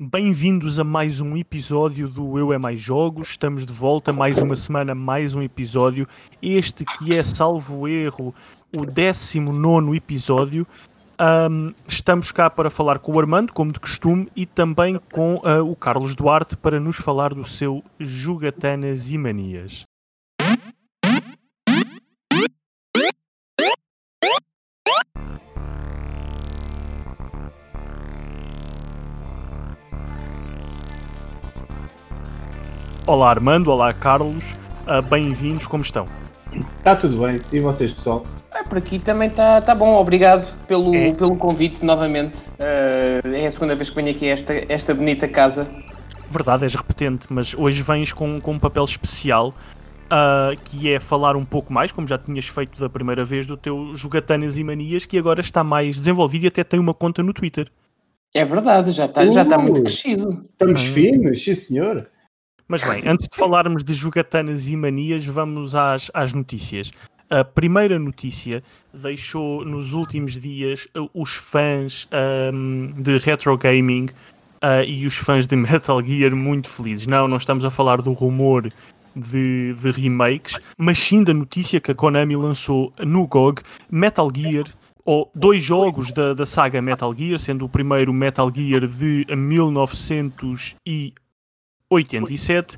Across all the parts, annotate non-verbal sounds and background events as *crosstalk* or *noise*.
Bem-vindos a mais um episódio do Eu é Mais Jogos. Estamos de volta, mais uma semana, mais um episódio. Este que é, salvo erro, o 19 episódio. Um, estamos cá para falar com o Armando, como de costume, e também com uh, o Carlos Duarte para nos falar do seu Jogatanas e Manias. Olá Armando, olá Carlos, uh, bem-vindos, como estão? Está tudo bem, e vocês pessoal? Ah, por aqui também está tá bom, obrigado pelo, é. pelo convite novamente. Uh, é a segunda vez que venho aqui a esta, esta bonita casa. Verdade, és repetente, mas hoje vens com, com um papel especial uh, que é falar um pouco mais, como já tinhas feito da primeira vez, do teu Jogatanas e Manias, que agora está mais desenvolvido e até tem uma conta no Twitter. É verdade, já está, uh, já está muito crescido. Estamos ah. finos, sim senhor. Mas bem, antes de falarmos de jogatanas e manias, vamos às, às notícias. A primeira notícia deixou nos últimos dias uh, os fãs um, de retro gaming uh, e os fãs de Metal Gear muito felizes. Não, não estamos a falar do rumor de, de, remakes, mas sim da notícia que a Konami lançou no GOG Metal Gear, ou dois jogos da, da saga Metal Gear, sendo o primeiro Metal Gear de 1900 e 87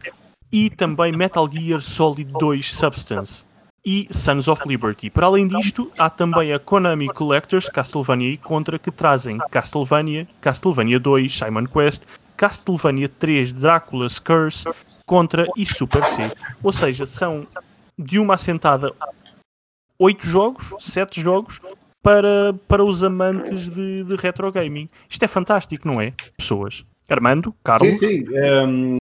e também Metal Gear Solid 2 Substance e Sons of Liberty. Para além disto, há também a Konami Collectors Castlevania e Contra que trazem Castlevania, Castlevania 2 Simon Quest, Castlevania 3 Drácula's Curse, Contra e Super C. Ou seja, são de uma assentada 8 jogos, 7 jogos para, para os amantes de, de retro gaming. Isto é fantástico, não é? Pessoas. Armando, Carlos? Sim, sim. Um,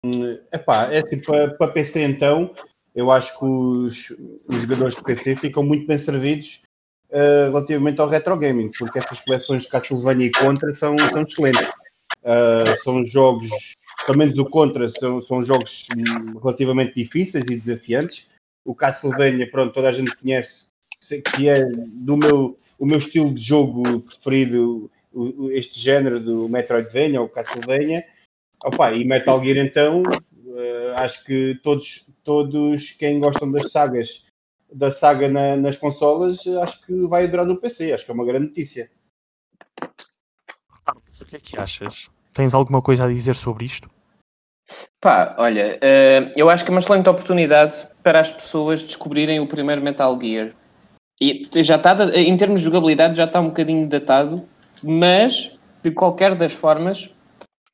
epá, é assim, para, para PC então, eu acho que os, os jogadores de PC ficam muito bem servidos uh, relativamente ao retro gaming, porque estas coleções de Castlevania e Contra são, são excelentes. Uh, são jogos, pelo menos o Contra, são, são jogos relativamente difíceis e desafiantes. O Castlevania, pronto, toda a gente conhece, que é do meu, o meu estilo de jogo preferido este género do Metroidvania ou Castlevania. Opa, e Metal Gear então, uh, acho que todos, todos quem gostam das sagas da saga na, nas consolas, acho que vai adorar no PC, acho que é uma grande notícia. O que é que achas? Tens alguma coisa a dizer sobre isto? Pá, olha, uh, eu acho que é uma excelente oportunidade para as pessoas descobrirem o primeiro Metal Gear. E já está, em termos de jogabilidade, já está um bocadinho datado, mas de qualquer das formas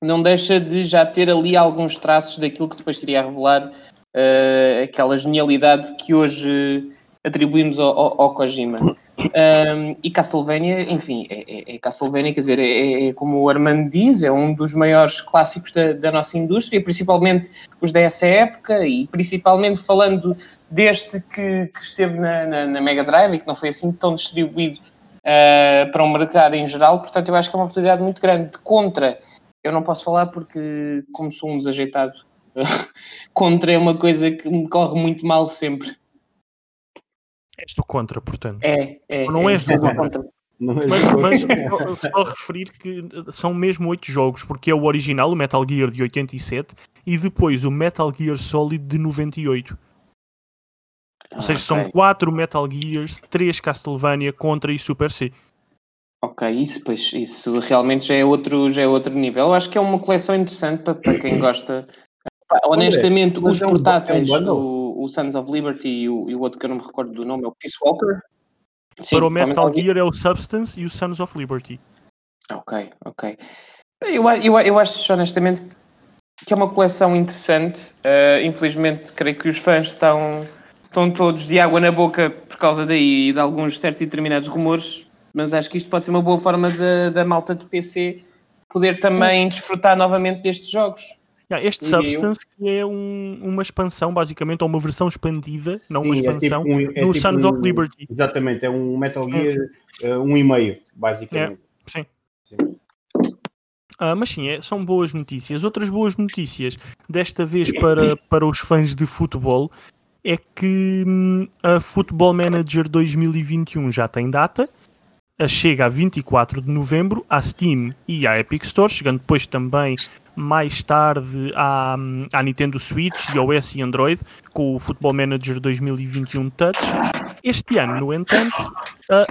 não deixa de já ter ali alguns traços daquilo que depois seria a revelar uh, aquela genialidade que hoje atribuímos ao, ao, ao Kojima. Um, e Castlevania, enfim, é, é, é Castlevania, quer dizer, é, é, é, como o Armando diz, é um dos maiores clássicos da, da, nossa indústria, principalmente os dessa época, e principalmente falando deste que, que esteve na, na, na, Mega Drive e que não foi assim tão distribuído uh, para o um mercado em geral, portanto eu acho que é uma oportunidade muito grande. Contra, eu não posso falar porque, como sou um desajeitado, *laughs* contra é uma coisa que me corre muito mal sempre. És do contra, portanto. É, é. Não é, és do contra. Mas, mas só referir que são mesmo oito jogos, porque é o original, o Metal Gear de 87, e depois o Metal Gear Solid de 98. Ou seja, okay. são quatro Metal Gears, três Castlevania, Contra e Super C. Ok, isso, pois, isso realmente já é outro, já é outro nível. Eu acho que é uma coleção interessante para, para quem gosta. Honestamente, os portáteis, é um o, o, Sons of Liberty e o, e o, outro que eu não me recordo do nome é o Peace Walker. Sim, para o Metal Gear é o Substance e o Sons of Liberty. Ok, ok. Eu, eu, eu acho honestamente que é uma coleção interessante. Uh, infelizmente, creio que os fãs estão estão todos de água na boca por causa daí e de alguns certos e determinados rumores, mas acho que isto pode ser uma boa forma da malta de PC poder também desfrutar novamente destes jogos. Este Substance que é um, uma expansão, basicamente, ou uma versão expandida, Sim, não uma expansão, é tipo um, é no tipo Sons um, of Liberty. Exatamente, é um Metal Gear é. uh, um e meio, basicamente. É, sim. sim. Uh, mas sim, é, são boas notícias. Outras boas notícias, desta vez para, para os fãs de futebol, é que hum, a Football Manager 2021 já tem data, chega a 24 de novembro à Steam e à Epic Store, chegando depois também mais tarde à, à Nintendo Switch, iOS e Android, com o Football Manager 2021 Touch. Este ano, no entanto,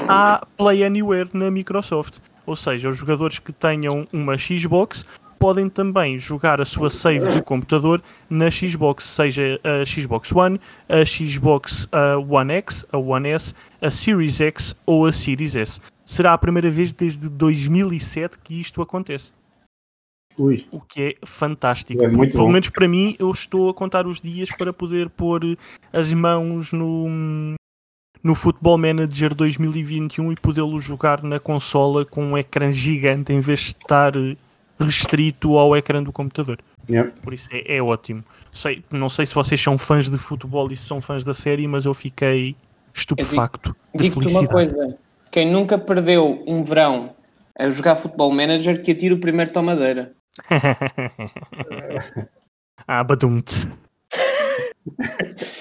há Play Anywhere na Microsoft. Ou seja, os jogadores que tenham uma Xbox podem também jogar a sua save de computador na Xbox, seja a Xbox One, a Xbox One X, a One S, a Series X ou a Series S. Será a primeira vez desde 2007 que isto acontece. Ui. O que é fantástico. É muito Pelo bom. menos para mim, eu estou a contar os dias para poder pôr as mãos no, no Football Manager 2021 e podê-lo jogar na consola com um ecrã gigante em vez de estar restrito ao ecrã do computador. Yeah. Por isso é, é ótimo. Sei, não sei se vocês são fãs de futebol e se são fãs da série, mas eu fiquei estupefacto Digo-te uma felicidade. coisa: quem nunca perdeu um verão a jogar Futebol Manager, que atira o primeiro tomadeira. *laughs* ah, badum-te. *laughs*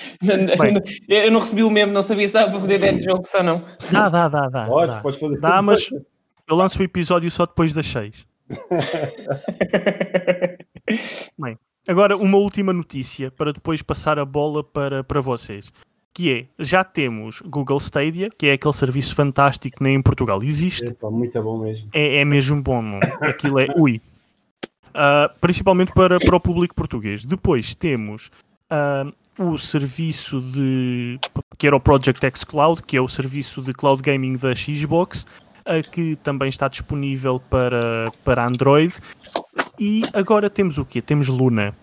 Eu não recebi o mesmo, não sabia se estava para fazer ideia de jogo ou não. Dá, dá, dá, dá. Podes, dá. podes fazer. Dá, mas eu lanço o episódio só depois das 6. Bem, agora uma última notícia para depois passar a bola para, para vocês. Que é, já temos Google Stadia, que é aquele serviço fantástico que nem em Portugal existe. Epá, muito bom mesmo. É, é mesmo bom, não? Aquilo é ui. Ah, principalmente para, para o público português. Depois temos ah, o serviço de que era o Project X Cloud, que é o serviço de cloud gaming da Xbox, ah, que também está disponível para, para Android. E agora temos o quê? Temos Luna.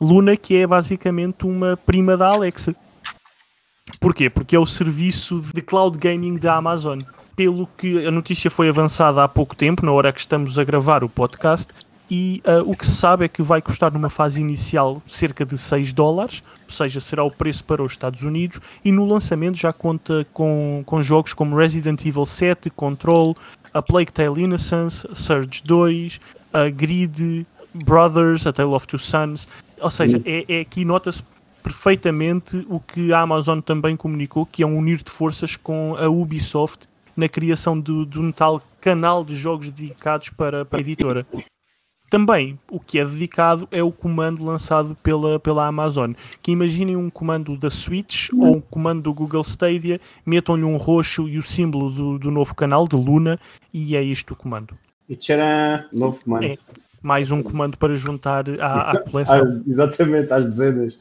Luna que é basicamente uma prima da Alexa. Porquê? Porque é o serviço de cloud gaming da Amazon. Pelo que a notícia foi avançada há pouco tempo, na hora que estamos a gravar o podcast, e uh, o que se sabe é que vai custar numa fase inicial cerca de 6 dólares, ou seja, será o preço para os Estados Unidos, e no lançamento já conta com, com jogos como Resident Evil 7, Control, A Plague Tale Innocence, Surge 2, a Grid, Brothers, A Tale of Two Sons, ou seja, é, é aqui nota-se perfeitamente o que a Amazon também comunicou, que é um unir de forças com a Ubisoft na criação de um tal canal de jogos dedicados para, para a editora. Também o que é dedicado é o comando lançado pela, pela Amazon. Que imaginem um comando da Switch ou um comando do Google Stadia, metam-lhe um roxo e o símbolo do, do novo canal, de Luna, e é isto o comando. E tcharam, novo comando. É. Mais um comando para juntar à, à *laughs* Ah, coleção. exatamente, às dezenas.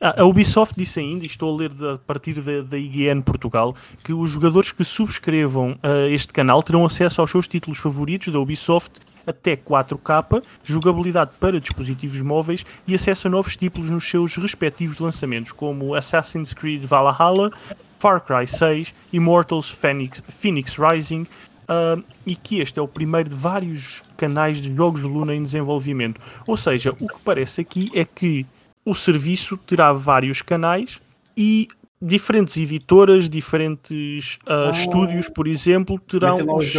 A Ubisoft disse ainda, e estou a ler a partir da, da IGN Portugal, que os jogadores que subscrevam a este canal terão acesso aos seus títulos favoritos da Ubisoft até 4K, jogabilidade para dispositivos móveis e acesso a novos títulos nos seus respectivos lançamentos, como Assassin's Creed Valhalla, Far Cry 6, Immortals Phoenix, Phoenix Rising, ah, e que este é o primeiro de vários canais de jogos de Luna em desenvolvimento. Ou seja, o que parece aqui é que o serviço terá vários canais e diferentes editoras, diferentes ah, Ah. estúdios, por exemplo, terão os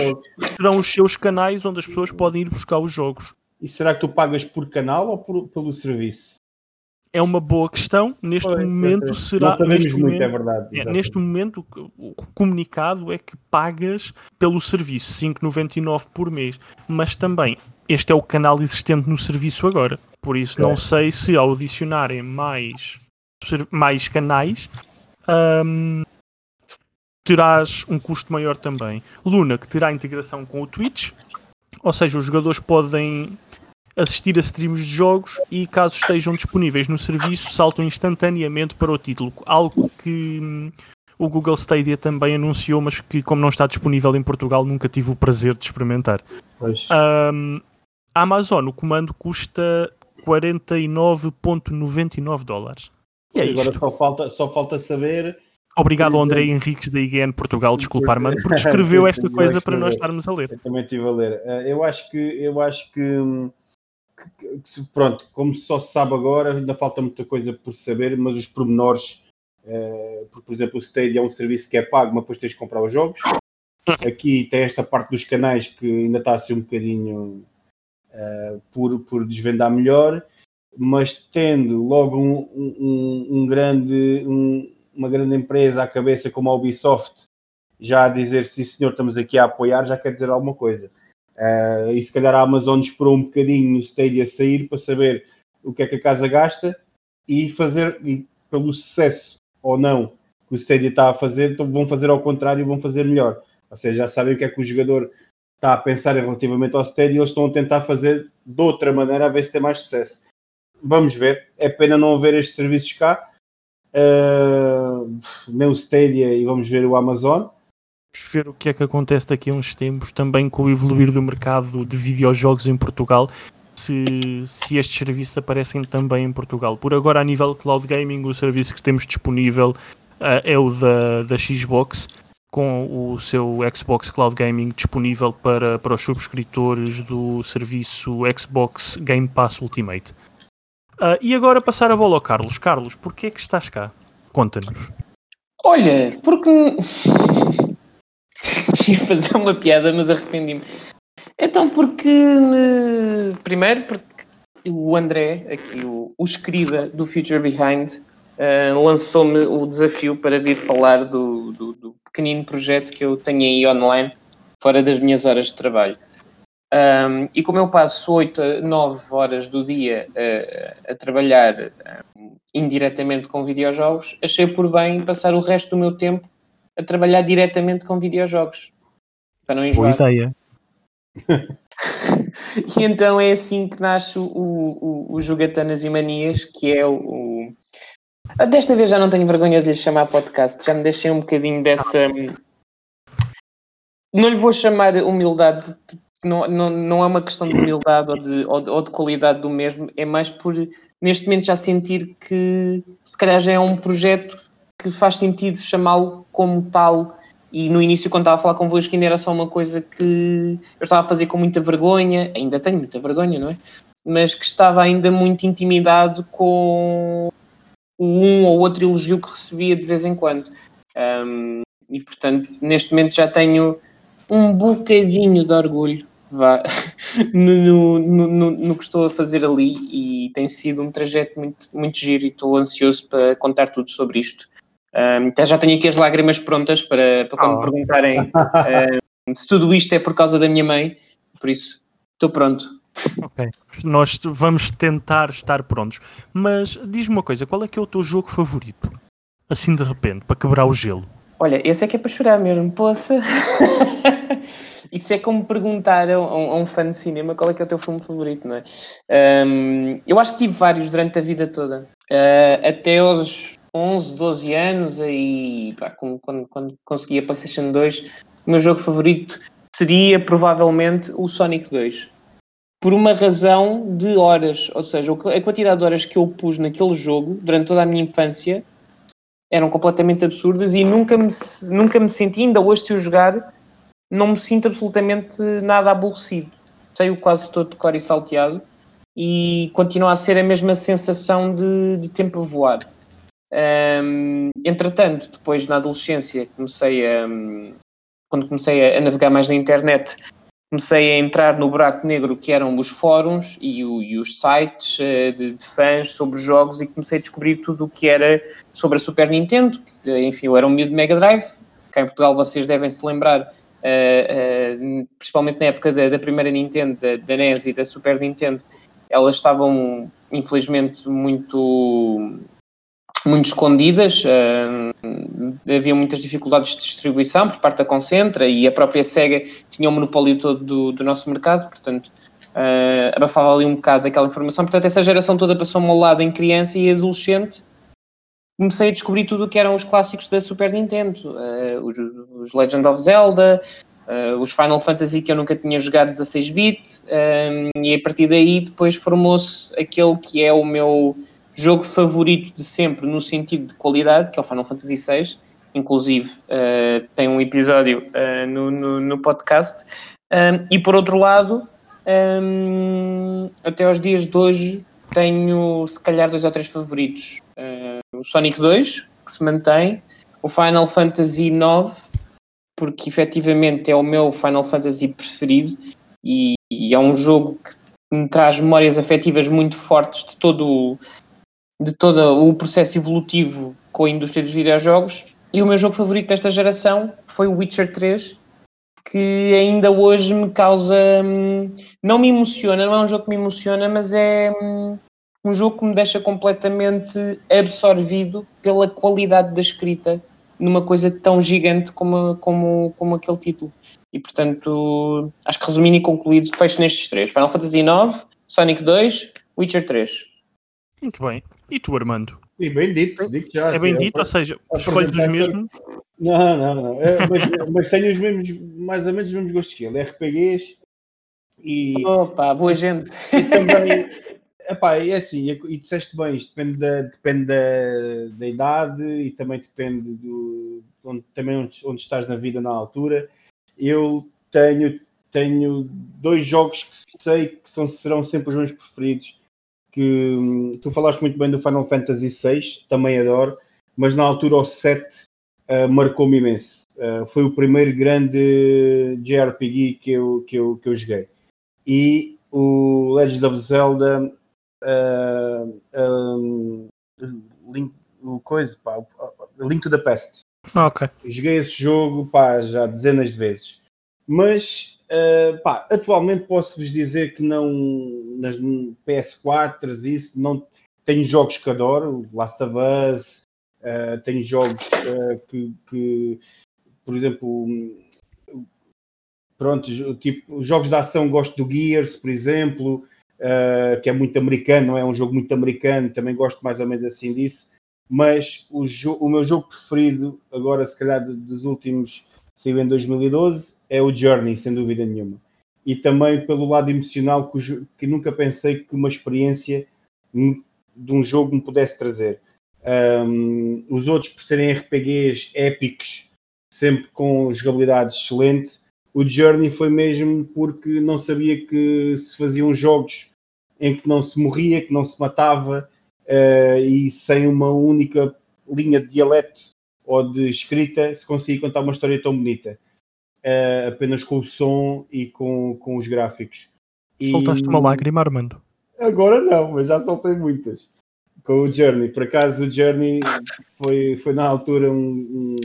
terão os seus canais onde as pessoas podem ir buscar os jogos. E será que tu pagas por canal ou por- pelo serviço? É uma boa questão. Neste Pois, momento pois, será. Não sabemos neste muito, é momento, verdade. é, neste momento, o comunicado é que pagas pelo serviço 5,99 por mês, mas também este é o canal existente no serviço agora. Por isso, não sei se ao adicionarem mais, mais canais ahm, terás um custo maior também. Luna, que terá integração com o Twitch, ou seja, os jogadores podem assistir a streams de jogos e, caso estejam disponíveis no serviço, saltam instantaneamente para o título. Algo que hum, o Google Stadia também anunciou, mas que, como não está disponível em Portugal, nunca tive o prazer de experimentar. A Amazon, o comando custa 49,99 dólares. E é Agora isto. só falta, só falta saber. Obrigado ao André Henriques da IGN Portugal, desculpar, *laughs* mano, porque escreveu esta coisa para nós estarmos a ler. Eu também estive a ler. Eh, Eu acho que, eu acho que, hum, que- que pronto, como só se sabe agora, ainda falta muita coisa por saber, mas os pormenores, porque, por exemplo, o Stadia é um serviço que é pago, mas depois tens de comprar os jogos. Aqui tem esta parte dos canais que ainda está a ser um bocadinho eh, por, por desvendar melhor, mas tendo logo um, um- um- grande, um- uma grande empresa à cabeça como a Ubisoft já a dizer sim senhor, estamos aqui a apoiar, já quer dizer alguma coisa. Uh, e se calhar a Amazon esperou um bocadinho o Stadia sair para saber o que é que a casa gasta e fazer, e pelo sucesso ou não que o Stadia está a fazer, então vão fazer ao contrário e vão fazer melhor. Ou seja, já sabem o que é que o jogador está a pensar relativamente ao Stadia e eles estão a tentar fazer de outra maneira a ver se tem mais sucesso. Vamos ver. É pena não haver estes serviços cá. Uh, nem o Stadia e vamos ver o Amazon ver o que é que acontece daqui a uns tempos, também com o evoluir do mercado de videojogos em Portugal, se, se estes serviços aparecem também em Portugal. Por agora, a nível cloud gaming, o serviço que temos disponível uh, é o da, da Xbox, com o seu Xbox Cloud Gaming disponível para, para os subscritores do serviço Xbox Game Pass Ultimate. Uh, e agora passar a bola ao Carlos. Carlos, porquê é que estás cá? Conta-nos. Olha, porque *laughs* ia fazer uma piada, mas arrependi-me. Então, porque. Primeiro, porque o André, aqui, o, o escriba do Future Behind, uh, lançou-me o desafio para vir falar do, do, do, pequenino projeto que eu tenho aí online, fora das minhas horas de trabalho. Um, e como eu passo 8 a 9 horas do dia uh, a trabalhar uh, indiretamente com videojogos, achei por bem passar o resto do meu tempo a trabalhar diretamente com videojogos. Para não enjoar. Boa ideia. *laughs* e então é assim que nasce o, o, o Jogatanas e Manias, que é o, o, Desta vez já não tenho vergonha de lhe chamar podcast, já me deixei um bocadinho dessa. Não lhe vou chamar humildade, não, não, não é uma questão de humildade ou de, ou de, ou de qualidade do mesmo, é mais por neste momento já sentir que se calhar já é um projeto que faz sentido chamá-lo como tal e no início, quando estava a falar convosco, ainda era só uma coisa que eu estava a fazer com muita vergonha, ainda tenho muita vergonha, não é? Mas que estava ainda muito intimidado com o um ou outro elogio que recebia de vez em quando. Um, e portanto, neste momento já tenho um bocadinho de orgulho vá, *laughs* no, no, no, no, que estou a fazer ali e tem sido um trajeto muito, muito giro e estou ansioso para contar tudo sobre isto. Um, até já tenho aqui as lágrimas prontas para, para quando oh. me perguntarem uh, se tudo isto é por causa da minha mãe. Por isso, estou pronto. Ok, nós vamos tentar estar prontos. Mas diz-me uma coisa, qual é que é o teu jogo favorito? Assim de repente, para quebrar o gelo. Olha, esse é que é para chorar mesmo, poça. *laughs* Isso é como perguntar a um, a um, fã de cinema qual é que é o teu filme favorito, não é? Um, eu acho que tive vários durante a vida toda. Uh, até aos 11, 12 anos, aí pá, quando, quando consegui a PlayStation 2, o meu jogo favorito seria provavelmente o Sonic 2. Por uma razão de horas, ou seja, a quantidade de horas que eu pus naquele jogo durante toda a minha infância eram completamente absurdas e nunca me, nunca me senti, ainda hoje se o jogar, não me sinto absolutamente nada aborrecido. Sei-o quase todo de cor e salteado e continua a ser a mesma sensação de, de tempo a voar. Um, entretanto, depois na adolescência, comecei a. Quando comecei a navegar mais na internet, comecei a entrar no buraco negro que eram os fóruns e, o, e os sites uh, de, de, fãs sobre jogos e comecei a descobrir tudo o que era sobre a Super Nintendo. Enfim, eu era um miúdo de Mega Drive. Cá em Portugal vocês devem se lembrar, uh, principalmente na época da, da primeira Nintendo, da, da, NES e da Super Nintendo, elas estavam infelizmente muito muito escondidas, uh, havia muitas dificuldades de distribuição por parte da Concentra e a própria SEGA tinha o monopólio todo do, do nosso mercado, portanto uh, abafava ali um bocado daquela informação. Portanto, essa geração toda passou-me ao lado em criança e adolescente. Comecei a descobrir tudo o que eram os clássicos da Super Nintendo, uh, os, os, Legend of Zelda, os Final Fantasy que eu nunca tinha jogado 16-bit, e a partir daí depois formou-se aquele que é o meu jogo favorito de sempre no sentido de qualidade, que é o Final Fantasy VI. Inclusive, uh, tem um episódio uh, no, no, no, podcast. Um, e por outro lado, um, até aos dias de hoje, tenho se calhar dois ou três favoritos: uh, o Sonic 2, que se mantém, o Final Fantasy IX, porque efetivamente é o meu Final Fantasy preferido e, e é um jogo que me traz memórias afetivas muito fortes de todo o de todo o processo evolutivo com a indústria dos videojogos. E o meu jogo favorito desta geração foi o Witcher 3, que ainda hoje me causa. Hum, não me emociona, não é um jogo que me emociona, mas é hum, um jogo que me deixa completamente absorvido pela qualidade da escrita numa coisa tão gigante como, como, como aquele título. E portanto, acho que resumindo e concluído, fecho nestes três: Final Fantasy IX, Sonic 2, Witcher 3. Muito bem. E tu, Armando? E bem dito, digo já. É bem dito, ou seja, escolho dos mesmos. Não, não, não. É, mas, *laughs* mas tenho os mesmos, mais ou menos os mesmos gostos que ele. RPGs e. Opa, boa gente. E também. Epá, é assim, e disseste bem, isto depende da, depende da, da idade e também depende do onde, também onde, onde estás na vida na altura. Eu tenho, tenho dois jogos que sei que são, serão sempre os meus preferidos. Que hum, tu falaste muito bem do Final Fantasy VI, também adoro, mas na altura o 7 uh, marcou-me imenso. Uh, foi o primeiro grande JRPG que eu, que eu, que eu joguei. E o Legend of Zelda uh, um, Link, o coisa, pá, Link to the Past. Ok. Joguei esse jogo pá, já dezenas de vezes. Mas uh, pá, atualmente posso-vos dizer que não nas PS4 isso não tenho jogos que adoro, Last of Us, uh, tenho jogos uh, que, que, por exemplo, pronto, tipo, jogos de ação gosto do Gears, por exemplo, que é muito americano, não é um jogo muito americano, também gosto mais ou menos assim disso. Mas o, o meu jogo preferido, agora se calhar dos últimos, saiu em 2012, é o Journey, sem dúvida nenhuma. E também pelo lado emocional, que, que nunca pensei que uma experiência de um jogo me pudesse trazer. Um, os outros, por serem RPGs épicos, sempre com jogabilidade excelente, o Journey foi mesmo porque não sabia que se faziam jogos em que não se morria, que não se matava uh, e sem uma única linha de dialeto ou de escrita se conseguia contar uma história tão bonita. Uh, apenas com o som e com, com os gráficos. E... Soltaste uma lágrima, Armando? Agora não, mas já soltei muitas. Com o Journey. Por acaso o Journey foi, foi na altura um, um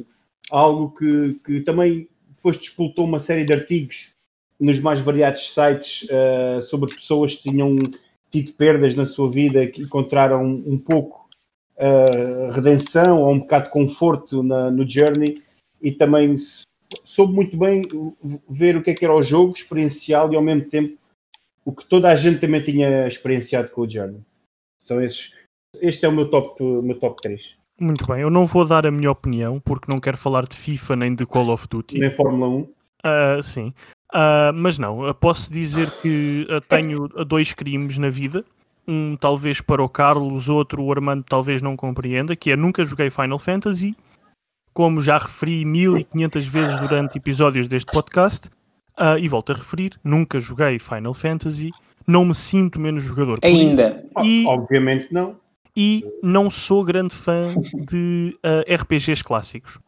algo que, que também depois disputou uma série de artigos nos mais variados sites uh, sobre pessoas que tinham tido perdas na sua vida, que encontraram um pouco uh, redenção ou um bocado de conforto na, no Journey e também soube muito bem ver o que é que era o jogo, experiencial e ao mesmo tempo o que toda a gente também tinha experienciado com o Journey. São esses. Este é o meu top, meu top 3. Muito bem, eu não vou dar a minha opinião porque não quero falar de FIFA nem de Call of Duty. Nem Fórmula 1. Uh, ah, sim, uh, mas não, posso dizer que uh, tenho dois crimes na vida. Um talvez para o Carlos, outro o Armando talvez não compreenda, que é nunca joguei Final Fantasy. Como já referi 1500 vezes durante episódios deste podcast, e volto a referir, nunca joguei Final Fantasy, não me sinto menos jogador. Ainda. E, Obviamente não e não sou grande fã de uh, eh, RPGs clássicos.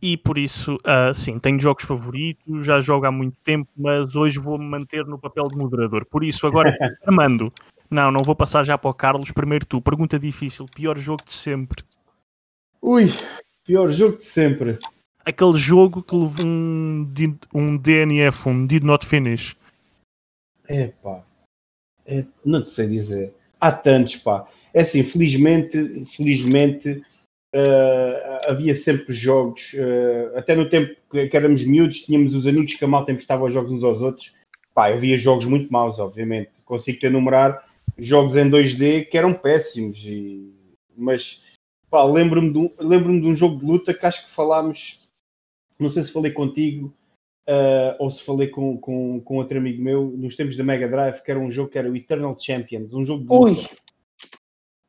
E por isso, uh, sim, tenho jogos favoritos, já jogo há muito tempo, mas hoje vou-me manter no papel de moderador. Por isso, agora, *laughs* Armando, não, não vou passar já para o Carlos. Primeiro tu, pergunta difícil, pior jogo de sempre. Ui, pior jogo de sempre. Aquele jogo que levou um, um DNF, um Did Not Finish. Epá, é, não te sei dizer há tantos, pá. É assim, felizmente, felizmente uh, havia sempre jogos, uh, até no tempo que, que, éramos miúdos, tínhamos os amigos que a malta emprestava os jogos uns aos outros. Pá, havia jogos muito maus, obviamente. Consigo te enumerar jogos em 2D que eram péssimos, e, mas lembro-me de, um, lembro de um jogo de luta que acho que falámos, não sei se falei contigo, Uh, ou se falei com, com, com outro amigo meu nos tempos da Mega Drive, que era um jogo que era o Eternal Champions, um jogo de luta.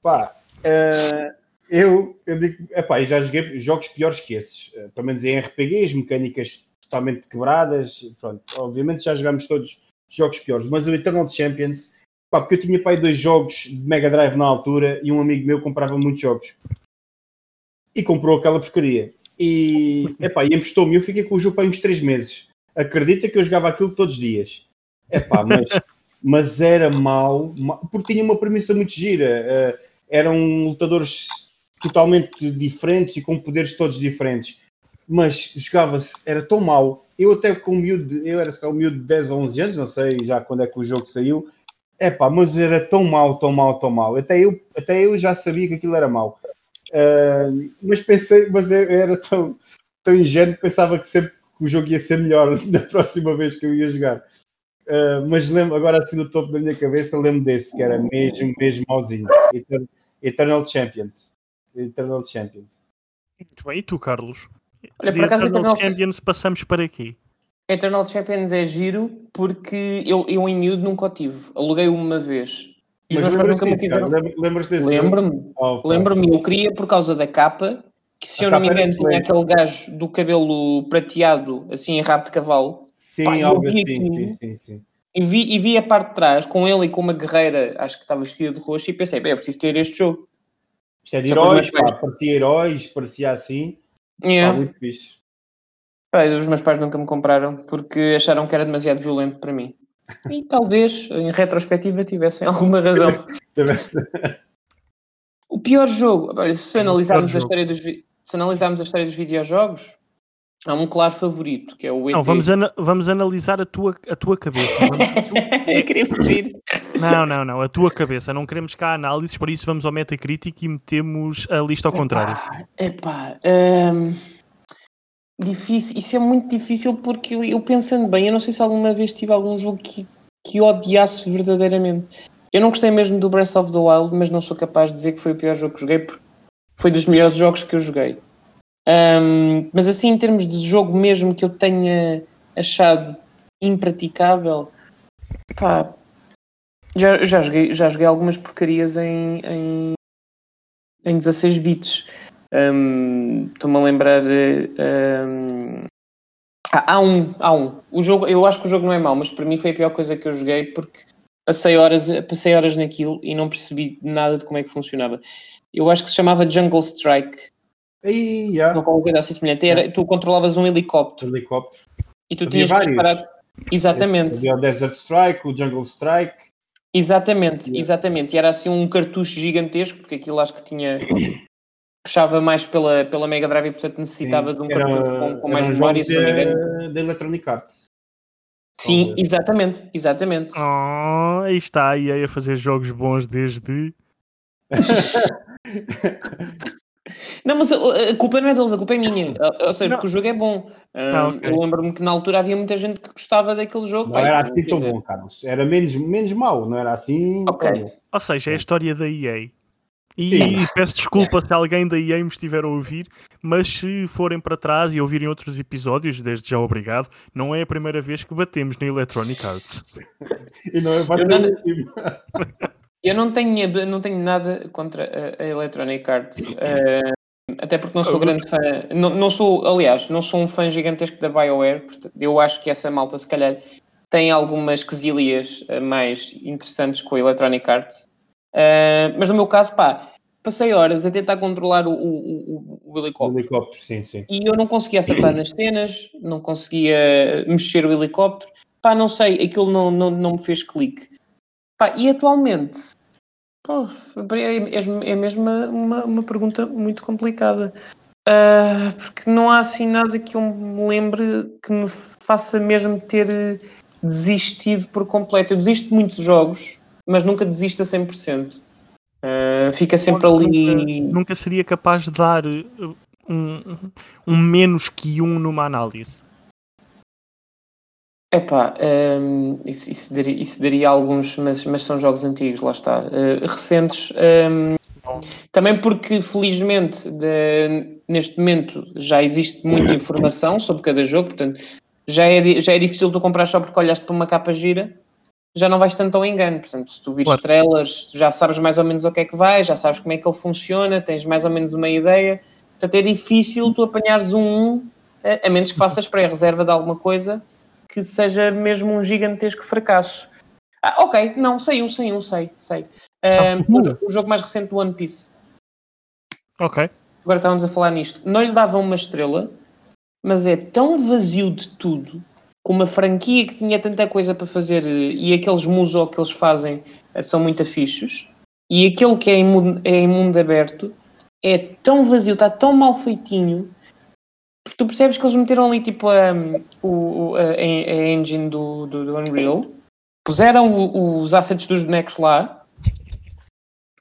Pá, uh, eu, eu digo, epá, já joguei jogos piores que esses, uh, pelo menos em RPGs, mecânicas totalmente quebradas. Pronto, obviamente já jogámos todos jogos piores, mas o Eternal Champions, pá, porque eu tinha pai dois jogos de Mega Drive na altura e um amigo meu comprava muitos jogos e comprou aquela porcaria. E, epá, e emprestou-me. Eu fiquei com o jogo para uns 3 meses. Acredita que eu jogava aquilo todos os dias. Epá, mas, *laughs* mas era mau, porque tinha uma premissa muito gira. Uh, eram lutadores totalmente diferentes e com poderes todos diferentes. mas jogava-se, era tão mau. Eu até com o miúdo, eu era um miúdo de 10 ou 11 anos, não sei já quando é que o jogo saiu, é pá, mas era tão mau, tão mau, tão mau. Até eu, até eu já sabia que aquilo era mau. Uh, mas pensei, mas eu era tão, tão ingênuo que pensava que sempre que o jogo ia ser melhor *laughs* da próxima vez que eu ia jogar. Uh, mas lembro, agora assim no topo da minha cabeça, lembro desse, que era mesmo, mesmo mauzinho. Eternal Champions. Eternal Champions. Muito bem, e tu, Carlos? Olha, por acaso, Eternal Champions passamos para aqui. Eternal Champions é giro porque eu, eu em miúdo nunca o tive. Aluguei uma vez. E Mas lembras me quiseram... Lembras desse? Lembro-me. Oh, Lembro-me. Eu queria por causa da capa, que se a eu não me engano tinha aquele gajo do cabelo prateado, assim em rabo de cavalo. Sim, Pá, algo assim. Sim, sim, sim. E vi, e vi a parte de trás com ele e com uma guerreira, acho que estava vestida de roxo, e pensei, bem, é preciso ter este jogo. Isto é de heróis, pá, parecia heróis, parecia assim. Pá, muito fixe. Pá, os meus pais nunca me compraram porque acharam que era demasiado violento para mim. E talvez, em retrospectiva, tivessem *laughs* alguma razão. o pior jogo, se analisarmos, a história dos, se analisarmos a história dos videojogos, há um claro favorito, que é o ET. Não, vamos, ana vamos analisar a tua, a tua cabeça. *laughs* Eu queria fugir. Não, não, não, a tua cabeça. Não queremos cá análises, por isso vamos ao Metacritic e metemos a lista ao contrário. Epá, um, difícil, isso é muito difícil porque eu, eu, pensando bem, eu não sei se alguma vez tive algum jogo que, que odiasse verdadeiramente. Eu não gostei mesmo do Breath of the Wild, mas não sou capaz de dizer que foi o pior jogo que joguei porque foi dos melhores jogos que eu joguei. Um, mas assim, em termos de jogo mesmo que eu tenha achado impraticável, pá, já, já, joguei, já joguei algumas porcarias em, em, em 16 bits. Um, Estou-me a lembrar. Um, ah, há um, há um. O jogo, eu acho que o jogo não é mau, mas para mim foi a pior coisa que eu joguei porque passei horas, passei horas naquilo e não percebi nada de como é que funcionava. Eu acho que se chamava Jungle Strike. E, yeah. Ou alguma coisa assim semelhante. Era, tu controlavas um helicóptero. Helicóptero. E tu Havia tinhas vários. que disparar. Exatamente. Havia o Desert Strike, o Jungle Strike. Exatamente, yeah. exatamente. E era assim um cartucho gigantesco, porque aquilo acho que tinha. Puxava mais pela, pela Mega Drive e portanto necessitava Sim, de um era, cartucho com, com mais memória. Da Electronic Arts. Sim, exatamente, exatamente. Oh, aí está a EA a fazer jogos bons desde. *laughs* Não, mas a, culpa não é deles, a culpa é minha. Ou seja, não. porque o jogo é bom. Ah, okay. Eu lembro-me que na altura havia muita gente que gostava daquele jogo. Não pai, era assim tão bom, Carlos. Era menos, menos mau, não era assim. Ok. Ou seja, é a história da EA. E Sim. peço desculpa se alguém da EA me estiver a ouvir, mas se forem para trás e ouvirem outros episódios, desde já obrigado, não é a primeira vez que batemos na Electronic Arts. *laughs* e não é para *laughs* ser Eu não tenho, não tenho nada contra a, a Electronic Arts, uh, até porque não sou grande fã, não, não sou, aliás, não sou um fã gigantesco da BioWare, portanto, eu acho que essa malta se calhar tem algumas quesilhas uh, mais interessantes com a Electronic Arts, uh, mas no meu caso, pá, passei horas a tentar controlar o, o, o, o helicóptero. O helicóptero, sim, sim. E eu não conseguia acertar nas cenas, não conseguia mexer o helicóptero, pá, não sei, aquilo não, não, não me fez clique. Pá, e atualmente, pô, é, é mesmo uma, uma, uma, pergunta muito complicada. Uh, porque não há assim nada que eu me lembre que me faça mesmo ter desistido por completo. Eu desisto de muitos jogos, mas nunca desisto a 100%. Uh, fica sempre ali. Nunca, nunca, seria capaz de dar um, um menos que um numa análise. Epá, um, isso, isso, daria, isso daria alguns, mas, mas são jogos antigos, lá está. Uh, recentes, um, também porque felizmente de, neste momento já existe muita informação sobre cada jogo, portanto já é, já é difícil tu comprar só porque olhaste para uma capa gira, já não vais tanto ao engano. Portanto, se tu vires claro. trailers, já sabes mais ou menos o que é que vai, já sabes como é que ele funciona, tens mais ou menos uma ideia. Portanto, é difícil tu apanhares um, a, a menos que faças pré-reserva de alguma coisa que seja mesmo um gigantesco fracasso. Ah, ok, não, sei um, sei um, sei, sei. Um, o, jogo mais recente do One Piece. Ok. Agora estávamos a falar nisto. Não lhe dava uma estrela, mas é tão vazio de tudo, com uma franquia que tinha tanta coisa para fazer e aqueles muso que eles fazem eh, são muito afixos. E aquele que é em, mundo, é em mundo aberto é tão vazio, está tão mal feitinho tu percebes que eles meteram ali tipo a, o, a, a engine do, do, do Unreal, puseram os assets dos bonecos lá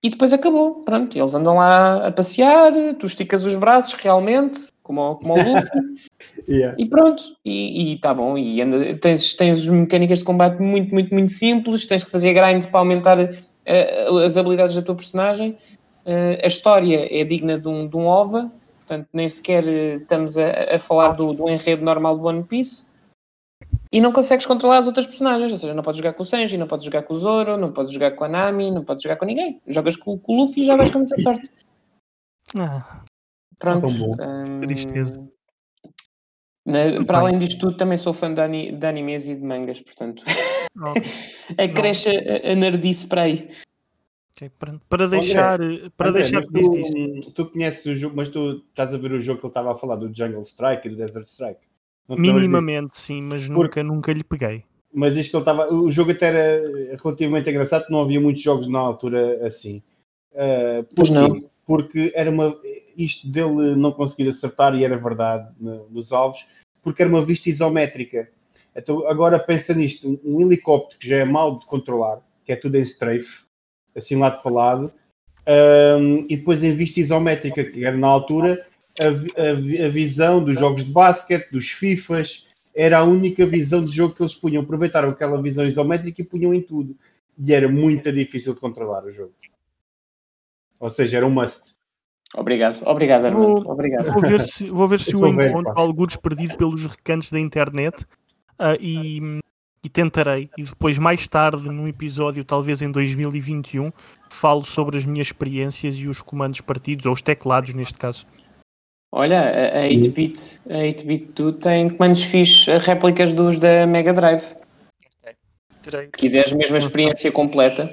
e depois acabou. Pronto, eles andam lá a passear, tu esticas os braços realmente, como, como o Luffy, *laughs* yeah. e pronto, e está bom. E anda, tens, tens mecânicas de combate muito, muito, muito simples, tens que fazer grind para aumentar uh, as habilidades da tua personagem. Uh, a história é digna de um, de um OVA, portanto, nem sequer uh, estamos a, a falar do, do, enredo normal do One Piece. E não consegues controlar as outras personagens, ou seja, não podes jogar com o Senji, não podes jogar com o Zoro, não podes jogar com a Nami, não podes jogar com ninguém. Jogas com, com o Luffy e jogas com muita sorte. Ah, Pronto. Um, Tristeza. Na, para além disto tudo, também sou fã de, ani, de animes e de mangas, portanto. Acresce *laughs* a, a nerdice para aí. Okay, para, para deixar. André, para André, deixar tu, tu, conheces o jogo, mas tu estás a ver o jogo que ele estava a falar, do Jungle Strike e do Desert Strike. Minimamente, sim, mas Porque, nunca, nunca lhe peguei. Mas isto que ele estava. O jogo até era relativamente engraçado, não havia muitos jogos na altura assim. Uh, pois não. Porque era uma. Isto dele não conseguir acertar, e era verdade nos alvos, porque era uma vista isométrica. Então, agora pensa nisto: um helicóptero que já é mau de controlar, que é tudo em strafe, assim lado para lado, um, e depois em vista isométrica, que era na altura a, a, a, visão dos jogos de basquete, dos FIFAs, era a única visão de jogo que eles punham. Aproveitaram aquela visão isométrica e punham em tudo. E era muito difícil de controlar o jogo. Ou seja, era um must. Obrigado, obrigado, Armando. Vou, Obrigado. Vou ver se, vou ver se o encontro alguns perdido pelos recantos da internet uh, e, e tentarei. E depois, mais tarde, num episódio, talvez em 2021, falo sobre as minhas experiências e os comandos partidos, ou os teclados neste caso. Olha, a 8-bit, a 8-bit tu tem comandos fixos, réplicas dos da Mega Drive. Se quiseres mesmo a experiência completa.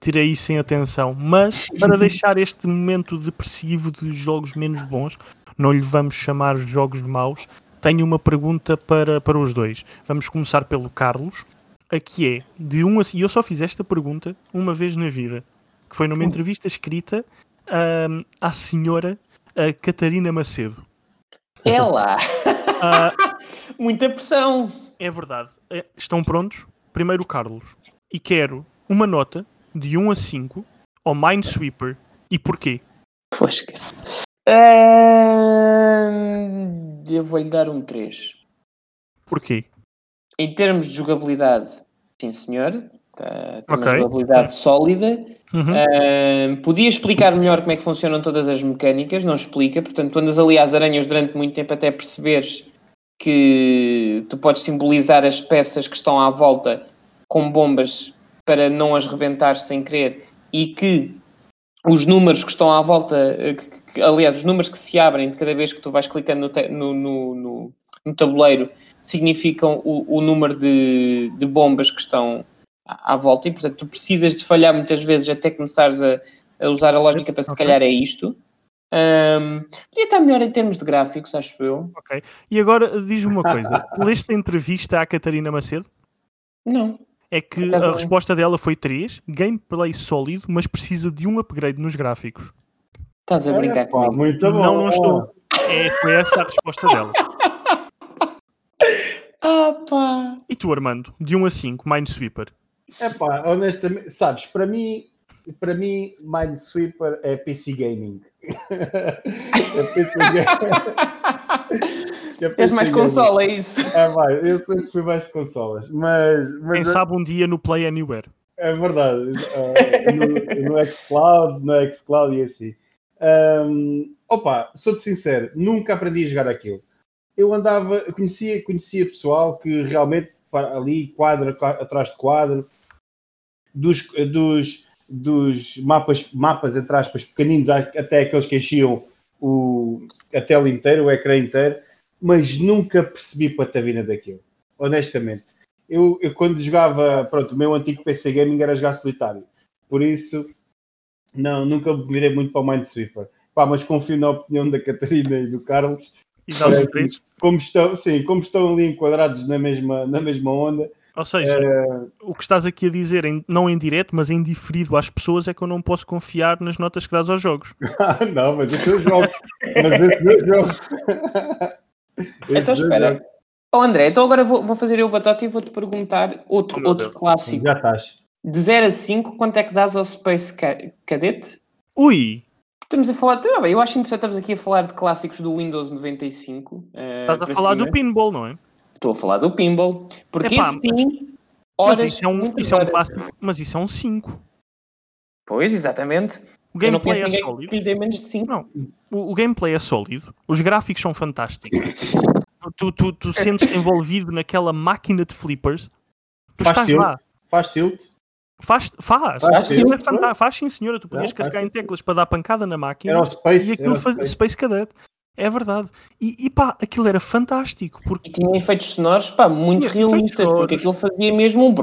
Tirei isso em atenção. Mas, para *laughs* deixar este momento depressivo de jogos menos bons, não lhe vamos chamar jogos maus, tenho uma pergunta para, para os dois. Vamos começar pelo Carlos, Aqui é de um e eu só fiz esta pergunta uma vez na vida, que foi numa entrevista escrita um, à senhora uh, Catarina Macedo. Lá! Uh, *laughs* *laughs* Muita pressão! É verdade. É, estão prontos? Primeiro Carlos. E quero uma nota de 1 a 5 ao Minesweeper. E porquê? Poxa. Uh, eu vou-lhe dar um 3. Porquê? Em termos de jogabilidade, sim senhor. Tá, tem okay. uma jogabilidade sólida. Uhum. Uh, podia explicar melhor como é que funcionam todas as mecânicas, não explica. Portanto, tu andas ali às aranhas durante muito tempo até perceberes que tu podes simbolizar as peças que estão à volta com bombas para não as rebentar sem querer e que os números que estão à volta, que, que, aliás, os números que se abrem de cada vez que tu vais clicando no, no, no, no tabuleiro significam o, o número de, de, bombas que estão à, à, volta e, portanto, tu precisas de falhar muitas vezes até começares a, a usar a lógica para se okay. calhar é isto. Um, podia estar melhor em termos de gráficos, acho eu. Ok. E agora diz-me uma coisa: *laughs* leste a entrevista à Catarina Macedo? Não. É que a resposta dela foi 3, gameplay sólido, mas precisa de um upgrade nos gráficos. Estás a brincar é, comigo? Muito bom. Não, não estou. É, foi essa a resposta dela. *laughs* Ah, pá. E tu, Armando? De 1 a 5, Minesweeper? É pá, honestamente, sabes, para mim, para mim, Minesweeper é PC Gaming. *laughs* é PC Gaming. *laughs* É Tens mais consola, é isso? É, vai, eu sempre fui mais consolas, mas... mas Quem sabe um dia no Play Anywhere. É verdade, uh, no, no Xcloud, no Xcloud e assim. Um, opa, sou-te sincero, nunca aprendi a jogar aquilo eu andava, conhecia, conhecia pessoal que realmente ali, quadro atrás de quadro, dos, dos, dos mapas, mapas, entre aspas, pequeninos, até aqueles que enchiam o, a tela inteira, o ecrã inteiro, mas nunca percebi patavina daquilo, honestamente. Eu, eu quando jogava, pronto, o meu antigo PC Gaming era jogar solitário, por isso não, nunca me virei muito para o Minesweeper. Pá, mas confio na opinião da Catarina e do Carlos e dá os como estão, sim, como estão ali enquadrados na mesma, na mesma onda. Ou seja, é... o que estás aqui a dizer, não em direto, mas em diferido às pessoas, é que eu não posso confiar nas notas que dás aos jogos. *laughs* não, mas os teus jogos. mas os teus jogos. *laughs* *laughs* Então espera. Oh André, então agora vou, vou fazer eu o batota e vou-te perguntar outro, Meu outro Deus. clássico. Já estás. De 0 a 5, quanto é que dás ao Space Ca- Cadet? Ui, Estamos a falar. bem, Eu acho interessante, estamos aqui a falar de clássicos do Windows 95. eh, estás a falar cima. do pinball, não é? Estou a falar do Pinball. Porque Epá, esse sim, Mas horas. isso é um, isso é um clássico, mas isso é um 5. Pois, exatamente. O gameplay é sólido. que lhe dê menos de 5. Não. O, o gameplay é sólido, os gráficos são fantásticos. *laughs* tu, tu, tu sentes envolvido naquela máquina de flippers. Tu Faz estás tilt. lá. Faz tilt. Faz, faz. Faz tilt, é fanta- faz sim, senhora. Tu podias carregar em teclas para dar pancada na máquina Era o Space. e aquilo Space. Cadet. É verdade. E, e pá, aquilo era fantástico. Porque E tinha efeitos sonoros, pá, muito realistas, porque aquilo fazia mesmo um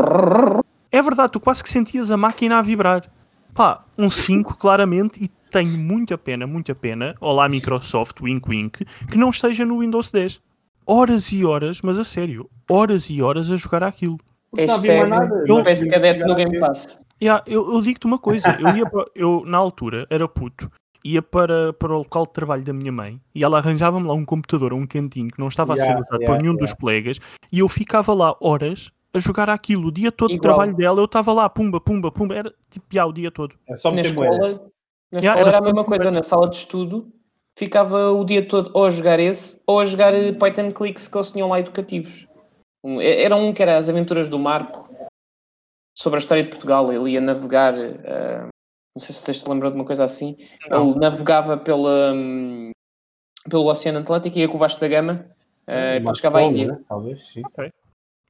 é verdade, tu quase que sentias a máquina a vibrar. Pá, um 5 claramente e tenho muita pena, muita pena, olá Microsoft, wink wink, que não esteja no Windows 10. Horas e horas, mas a sério, horas e horas a jogar aquilo. Não peço que no jogar Game. Pass. Yeah, eu, eu digo-te uma coisa, eu, ia para- eu na altura era puto, ia para, para o local de trabalho da minha mãe e ela arranjava-me lá um computador, um cantinho que não estava a ser Yeah, usado yeah, por nenhum dos yeah. colegas e eu ficava lá horas a jogar aquilo. O dia todo Igual. trabalho dela, eu estava lá, pumba, pumba, pumba, era tipo, yeah, o dia todo. É só Na escola, na Yeah, escola era era a mesma coisa, na sala de estudo ficava o dia todo ou a jogar esse ou a jogar eh, and clicks que eles tinham lá educativos. Um, Era um que era as aventuras do Marco sobre a história de Portugal. Ele ia navegar, eh, não sei se vocês se lembram de uma coisa assim. Não. Ele navegava pela, hum, pelo Oceano Atlântico e ia com o Vasco da Gama. eh, depois Marco chegava à Índia. né? Talvez, sim.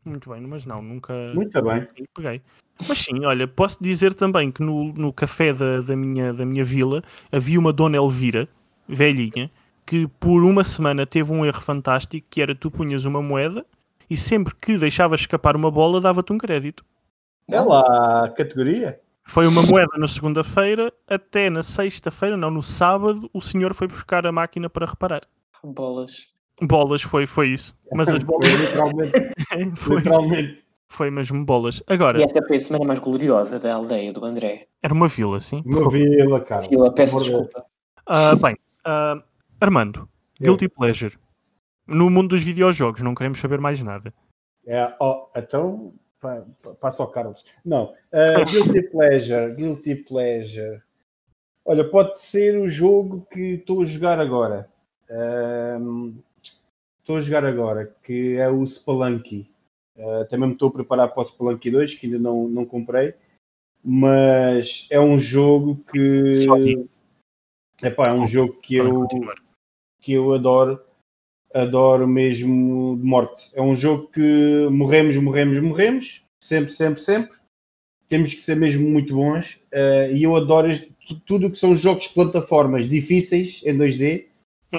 Muito bem, mas não, nunca Muito bem. peguei. Mas sim, olha, posso dizer também que no, no café da, da, minha, da minha vila havia uma Dona Elvira, velhinha, que por uma semana teve um erro fantástico que era tu punhas uma moeda e sempre que deixavas escapar uma bola dava-te um crédito. É lá a categoria. Foi uma moeda na segunda-feira, até na sexta-feira, não, no sábado, o senhor foi buscar a máquina para reparar. Bolas. Bolas, foi, foi isso. Mas as bolas Foi literalmente. *laughs* foi, literalmente. foi mesmo bolas. Agora, E essa foi a semana mais gloriosa da aldeia do André. era uma vila, sim? Uma vila, Carlos. Eu peço desculpa. Ah, bem, ah, Armando, Eu. Guilty Pleasure. No mundo dos videojogos, não queremos saber mais nada. É, ó, então, pa- pa- passa ao Carlos. Não, uh, *laughs* Guilty Pleasure, Guilty Pleasure. Olha, pode ser o jogo que estou a jogar agora. Estou a jogar agora, que é o Spelunky. Uh, também me estou a preparar para o Spelunky 2, que ainda não, não comprei. Mas é um jogo que... Epá, é um jogo que eu que eu adoro, adoro mesmo de morte. É um jogo que morremos, morremos, morremos, sempre, sempre, sempre. Temos que ser mesmo muito bons eh, e eu adoro tudo o que são jogos de plataformas difíceis em 2D.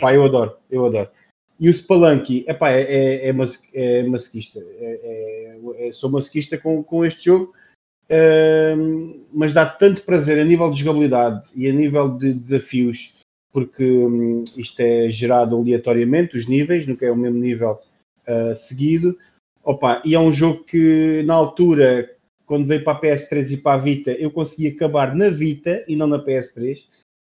Pá, eu adoro, eu adoro. E o Spelunky, epá, é, é, é, mas, é masoquista. É, é- é- sou masoquista com, com este jogo, Ahm, mas dá tanto prazer a nível de jogabilidade e a nível de desafios, porque hum, isto é gerado aleatoriamente, os níveis, nunca é o mesmo nível ah, seguido. Opa, e é um jogo que na altura, quando veio para a PS3 e para a Vita, eu consegui acabar na Vita e não na PS3,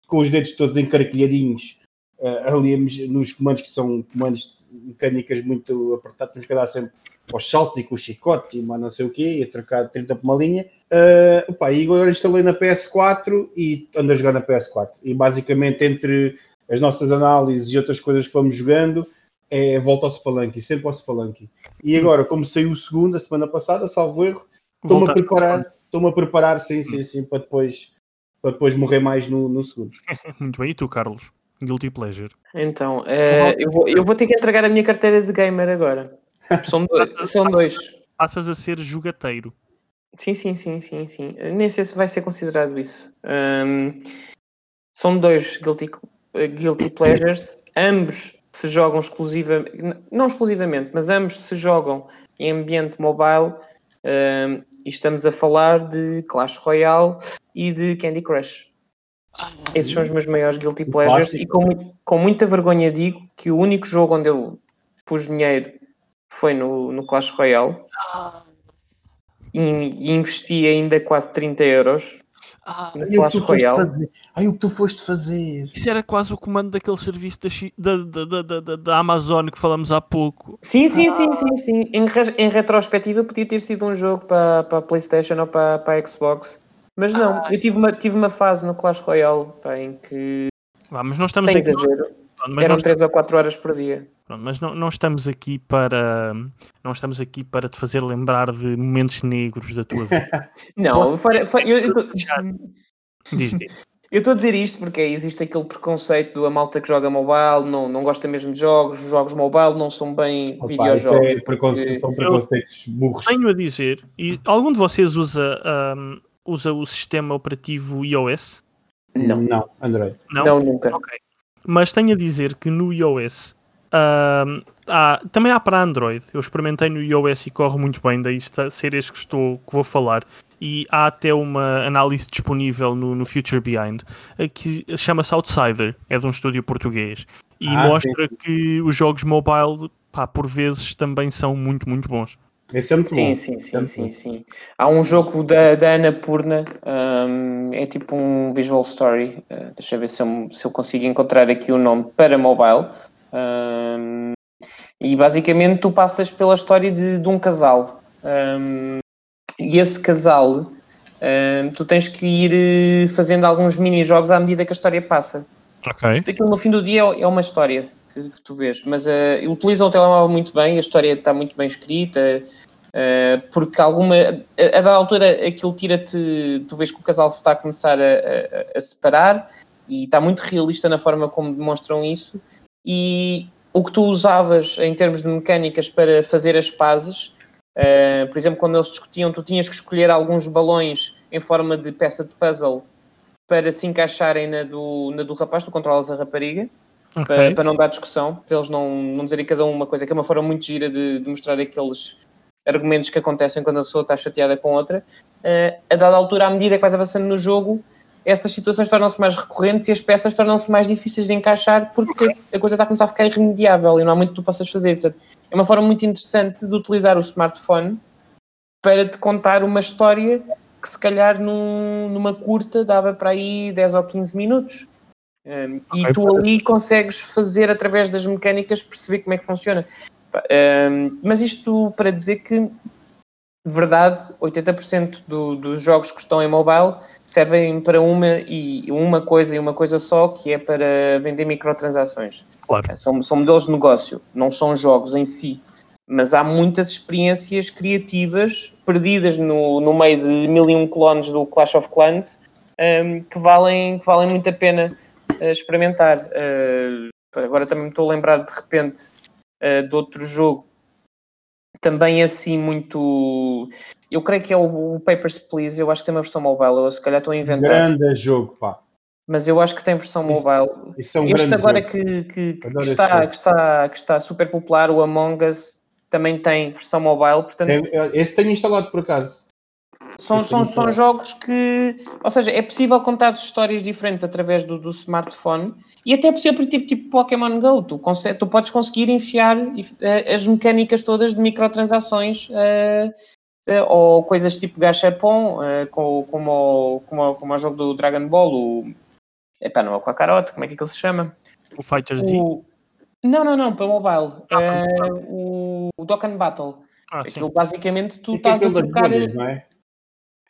com os dedos todos encarquilhadinhos ah, ali nos comandos que são comandos mecânicas muito apertados, temos que dar sempre aos saltos e com o chicote e mais não sei o quê, e a trocar 30 por uma linha. Ah, opa, e agora instalei na PS4 e ando a jogar na PS4. E basicamente entre as nossas análises e outras coisas que vamos jogando, é volta ao Spelunky, sempre ao Spelunky. E agora, como saiu o segundo, a semana passada, salvo erro, estou-me a preparar, estou-me a preparar, sim, sim, sim, para depois, para depois morrer mais no, no segundo. *laughs* Muito bem, e tu, Carlos? Guilty Pleasure. Então, eh, eu, vou, eu vou ter que entregar a minha carteira de gamer agora. São dois. *laughs* São dois. Passas a ser jogateiro. Sim, sim, sim, sim, sim. Nem sei se vai ser considerado isso. Ahm, são dois guilty, eh, guilty pleasures. Ambos se jogam exclusivamente, não exclusivamente, mas ambos se jogam em ambiente mobile. ahm, e estamos a falar de Clash Royale e de Candy Crush. Esses são os meus maiores guilty pleasures e com, com muita vergonha digo que o único jogo onde eu pus dinheiro foi no, no Clash Royale e, e investi ainda quase 30 euros Ah, no Clash Royale. Ai, o que tu foste fazer. isso era quase o comando daquele serviço da, da, da, da, da- Amazon que falamos há pouco. Sim, sim, sim, sim, sim. Em, em retrospectiva podia ter sido um jogo para, para a Playstation ou para, para a Xbox. Mas não, eu tive uma, tive uma fase no Clash Royale pá, em que, Vá, mas não estamos sem aqui, exagero, pronto, mas eram não, 3 ou 4 horas por dia. pronto, mas não, não estamos aqui para não estamos aqui para te fazer lembrar de momentos negros da tua vida. *laughs* Não, fora- fora- eu- eu- Diz, diz. Eu estou a dizer isto porque existe aquele preconceito do a malta que joga mobile, não, não gosta mesmo de jogos, os jogos mobile não são bem Opa, videojogos. isso é preconce- são preconceitos burros. Tenho a dizer, e algum de vocês usa, ahm, usa o sistema operativo iOS? Não, Não, Android. Não? não, nunca. Ok. Mas tenho a dizer que no iOS ahm, há- também há para Android. Eu experimentei no iOS e corre muito bem, daí está, ser este que, estou, que vou falar. E há até uma análise disponível no, no Future Behind eh, que chama-se Outsider, é de um estúdio português. E Ah, mostra que os jogos mobile, pá, por vezes, também são muito, muito bons. Esse é muito Sim, bom. sim, sim, Tanto sim, sim. Há um jogo da, da Ana Purna, hum, é tipo um visual story. uh, deixa eu ver se eu, se eu consigo encontrar aqui o nome para mobile. Hum, e basicamente tu passas pela história de, de um casal. Hum, e esse casal, hum, tu tens que ir eh, fazendo alguns mini-jogos à medida que a história passa. Ok. Aquilo no fim do dia é é uma história que, que tu vês, mas uh, utilizam o telemóvel muito bem, a história está muito bem escrita, uh, porque alguma. A, a dada altura aquilo tira-te. Tu vês que o casal se está a começar a, a- a separar e está muito realista na forma como demonstram isso. E o que tu usavas em termos de mecânicas para fazer as pazes, uh, por exemplo, quando eles discutiam, tu tinhas que escolher alguns balões em forma de peça de puzzle para se encaixarem na do, na do rapaz, tu controlas a rapariga, ok. para, para não dar discussão, para eles não, não dizerem cada um uma coisa, que é uma forma muito gira de, de mostrar aqueles argumentos que acontecem quando a pessoa está chateada com outra. Eh, a dada altura, à medida que vais avançando no jogo, essas situações tornam-se mais recorrentes e as peças tornam-se mais difíceis de encaixar porque a coisa está a começar a ficar irremediável e não há muito que tu possas fazer. Portanto, é uma forma muito interessante de utilizar o smartphone para te contar uma história que se calhar num- numa curta dava para aí 10 ou 15 minutos. Um, e Ok, tu ali consegues fazer através das mecânicas perceber como é que funciona. Um, mas isto para dizer que, verdade, 80% do- dos jogos que estão em mobile servem para uma e uma coisa e uma coisa só, que é para vender microtransações. Claro. São, são modelos de negócio, não são jogos em si. Mas há muitas experiências criativas perdidas no, no meio de mil e um clones do Clash of Clans um, que, valem, que valem muito a pena experimentar. Uh, agora também me estou a lembrar de repente uh, de outro jogo também assim muito. Eu creio que é o, o Papers, Please. Eu acho que tem uma versão mobile. Eu se calhar estou a inventar, Grande jogo, pá. mas eu acho que tem versão Isso- mobile. Isso é um Este agora que, que- que está, que, está, que está super popular, o Among Us, também tem versão mobile, portanto Tem- Esse tenho instalado por acaso. São, são, são jogos que, ou seja, é possível contar histórias diferentes através do, do smartphone e até é possível tipo, tipo Pokémon Go, tu, tu podes conseguir enfiar eh, as mecânicas todas de microtransações eh, eh, ou coisas tipo Gachapon, co- como, o- como, o- como o jogo do Dragon Ball, o... Epá, não é o Kakarot, como é que aquilo se chama? O Fighters Z. O... Não, não, não, para mobile. Ah, o, o Dokkan Battle. Ah. Aquilo basicamente tu que é estás a trocar. bolhas, não é?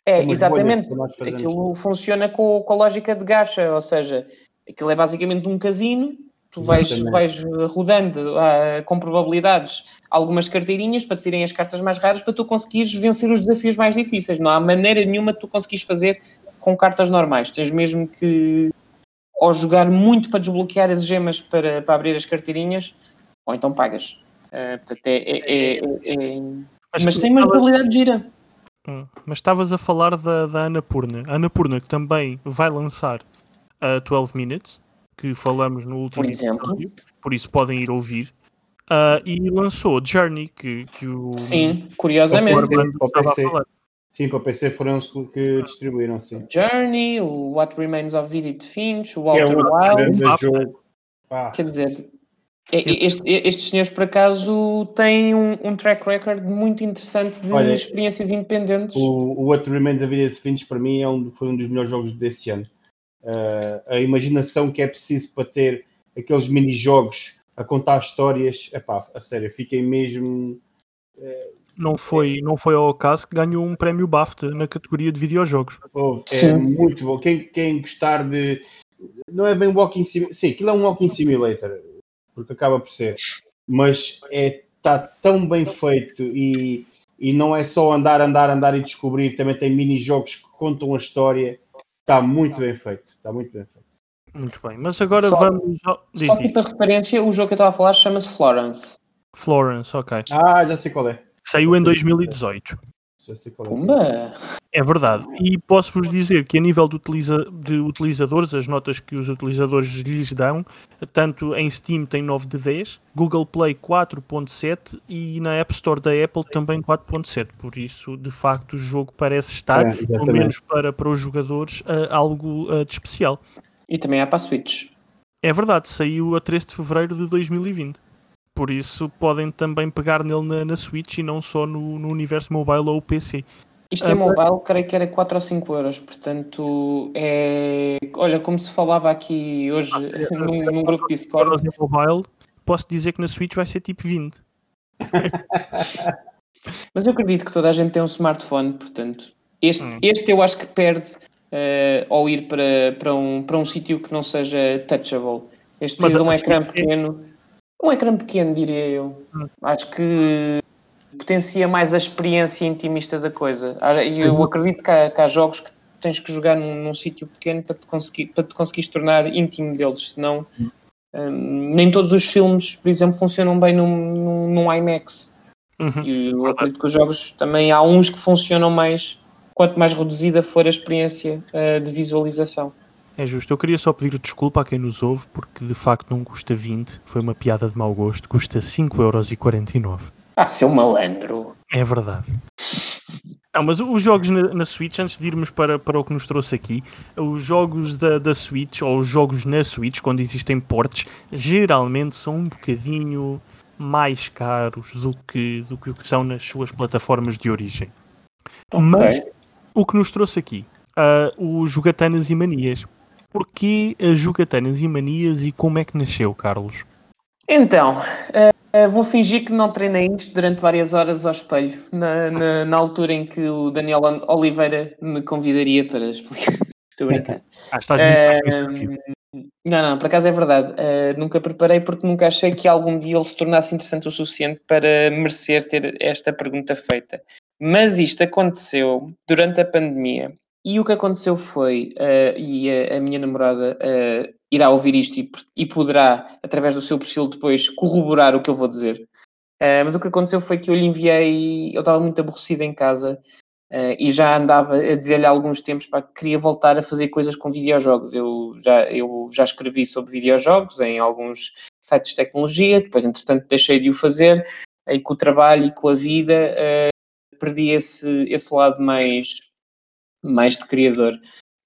É, Umas exatamente. Aquilo funciona com, com a lógica de gacha, ou seja, aquilo é basicamente um casino. Tu vais, vais rodando ah, com probabilidades algumas carteirinhas para te serem as cartas mais raras para tu conseguires vencer os desafios mais difíceis. Não há maneira nenhuma de tu conseguires fazer com cartas normais. Tens mesmo que ou jogar muito para desbloquear as gemas para, para abrir as carteirinhas, ou então pagas. Ah, portanto, é, é- é- é- Mas, tem uma estavas- jogabilidade gira. Hum, mas estavas a falar da, da Annapurna. A Annapurna que também vai lançar a 12 Minutes, que falamos no último Por exemplo. episódio, por isso podem ir ouvir. Ah, e lançou Journey, que, que o, Sim, curiosamente. O PC. Sim, para o PC foram os que distribuíram, sim. Journey, o What Remains of Edith Finch, o é Walter um Wild. jogo. Pá, Quer dizer, Este, estes senhores, por acaso, têm um, um, track record muito interessante de Olha, experiências independentes. O, o What Remains of Edith Finch, para mim, é um, foi um dos melhores jogos desse ano. Uh, a imaginação que é preciso para ter aqueles mini-jogos a contar histórias, epá, a sério, fiquei mesmo. Uh, não foi, não foi ao acaso que ganhou um prémio BAFTA na categoria de videojogos. é Sim. muito bom. Quem, quem gostar de. Não é bem walking simulator. Sim, aquilo é um walking simulator, porque acaba por ser. Mas está é, tá tão bem feito e, e não é só andar, andar, andar e descobrir. Também tem mini-jogos que contam a história. Está muito bem feito. Está muito bem feito. Muito bem, mas agora só, vamos. Diz, só para referência, o jogo que eu estava a falar chama-se Florence. Florence, ok. Ah, já sei qual é. Saiu em 2018. Pumba! É verdade. E posso-vos dizer que a nível de, utiliza de, utilizadores, as notas que os utilizadores lhes dão, tanto em Steam tem 9 de 10, Google Play 4.7 e na App Store da Apple também 4.7. Por isso, de facto, o jogo parece estar, é, pelo menos para, para os jogadores, uh, algo uh, de especial. E também há para a Switch. É verdade, saiu a 13 de fevereiro de 2020. Por isso podem também pegar nele na, na Switch e não só no, no universo mobile ou PC. Isto é mobile, creio que era 4 ou 5 euros, portanto é. Olha, como se falava aqui hoje ah, é, num, num grupo de Discord. mobile, posso dizer que na Switch vai ser tipo 20. *laughs* Mas eu acredito que toda a gente tem um smartphone, portanto, este, hum. este eu acho que perde uh, ao ir para, para um, para um sítio que não seja touchable. Este precisa de um ecrã pequeno. Um ecrã pequeno, diria eu. Hum. Acho que potencia mais a experiência intimista da coisa. Ah, eu acredito que há, que há jogos que tens que jogar num, num sítio pequeno para te, conseguir, para te conseguires tornar íntimo deles, senão um, nem todos os filmes, por exemplo, funcionam bem num, num, num IMAX. Uhum. E eu acredito que os jogos também há uns que funcionam mais quanto mais reduzida for a experiência uh, de visualização. É justo. Eu queria só pedir desculpa a quem nos ouve, porque de facto não custa 20, foi uma piada de mau gosto, custa 5,49€. Ah, seu malandro! É verdade. Não, mas os jogos na, na, Switch, antes de irmos para, para o que nos trouxe aqui, os jogos da, da Switch, ou os jogos na Switch, quando existem portes, geralmente são um bocadinho mais caros do que, do que são nas suas plataformas de origem. Okay. Mas o que nos trouxe aqui, uh, o Jogatanas e Manias. Porquê as Jogatanas e Manias e como é que nasceu, Carlos? Então, uh, vou fingir que não treinei isto durante várias horas ao espelho, na, na, na, altura em que o Daniel Oliveira me convidaria para explicar. *laughs* Estou a brincar. Ah, estás uh, não, não, por acaso é verdade. Uh, nunca preparei porque nunca achei que algum dia ele se tornasse interessante o suficiente para merecer ter esta pergunta feita. Mas isto aconteceu durante a pandemia e o que aconteceu foi, uh, e a, a, minha namorada uh, irá ouvir isto e, e, poderá, através do seu perfil, depois corroborar o que eu vou dizer. Uh, mas o que aconteceu foi que eu lhe enviei, eu estava muito aborrecido em casa e já andava a dizer-lhe há alguns tempos para que queria voltar a fazer coisas com videojogos. Eu já, eu já escrevi sobre videojogos em alguns sites de tecnologia, depois, entretanto, deixei de o fazer, e com o trabalho e com a vida perdi esse, esse lado mais, mais de criador.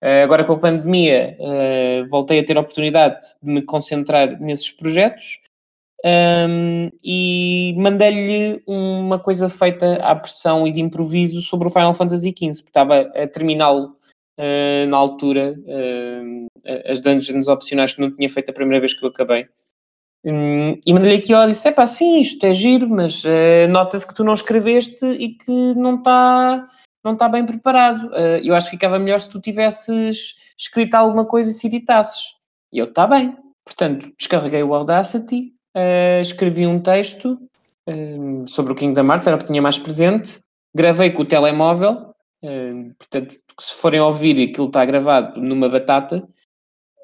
Uh, agora com a pandemia uh, voltei a ter a oportunidade de me concentrar nesses projetos um, e mandei-lhe uma coisa feita à pressão e de improviso sobre o Final Fantasy XV, porque estava a terminá-lo uh, na altura, as dungeons opcionais que não tinha feito a primeira vez que eu acabei. Hum, e mandei-lhe aqui e disse: é pá, sim, isto é giro, mas nota-se que tu não escreveste e que não está não tá bem preparado. Uh, eu acho que ficava melhor se tu tivesses escrito alguma coisa e se editasses. E eu, está bem. Portanto, descarreguei o Audacity, uh, escrevi um texto uh, sobre o Kingdom Hearts, era o que tinha mais presente, gravei com o telemóvel, portanto, se forem ouvir, aquilo está gravado numa batata,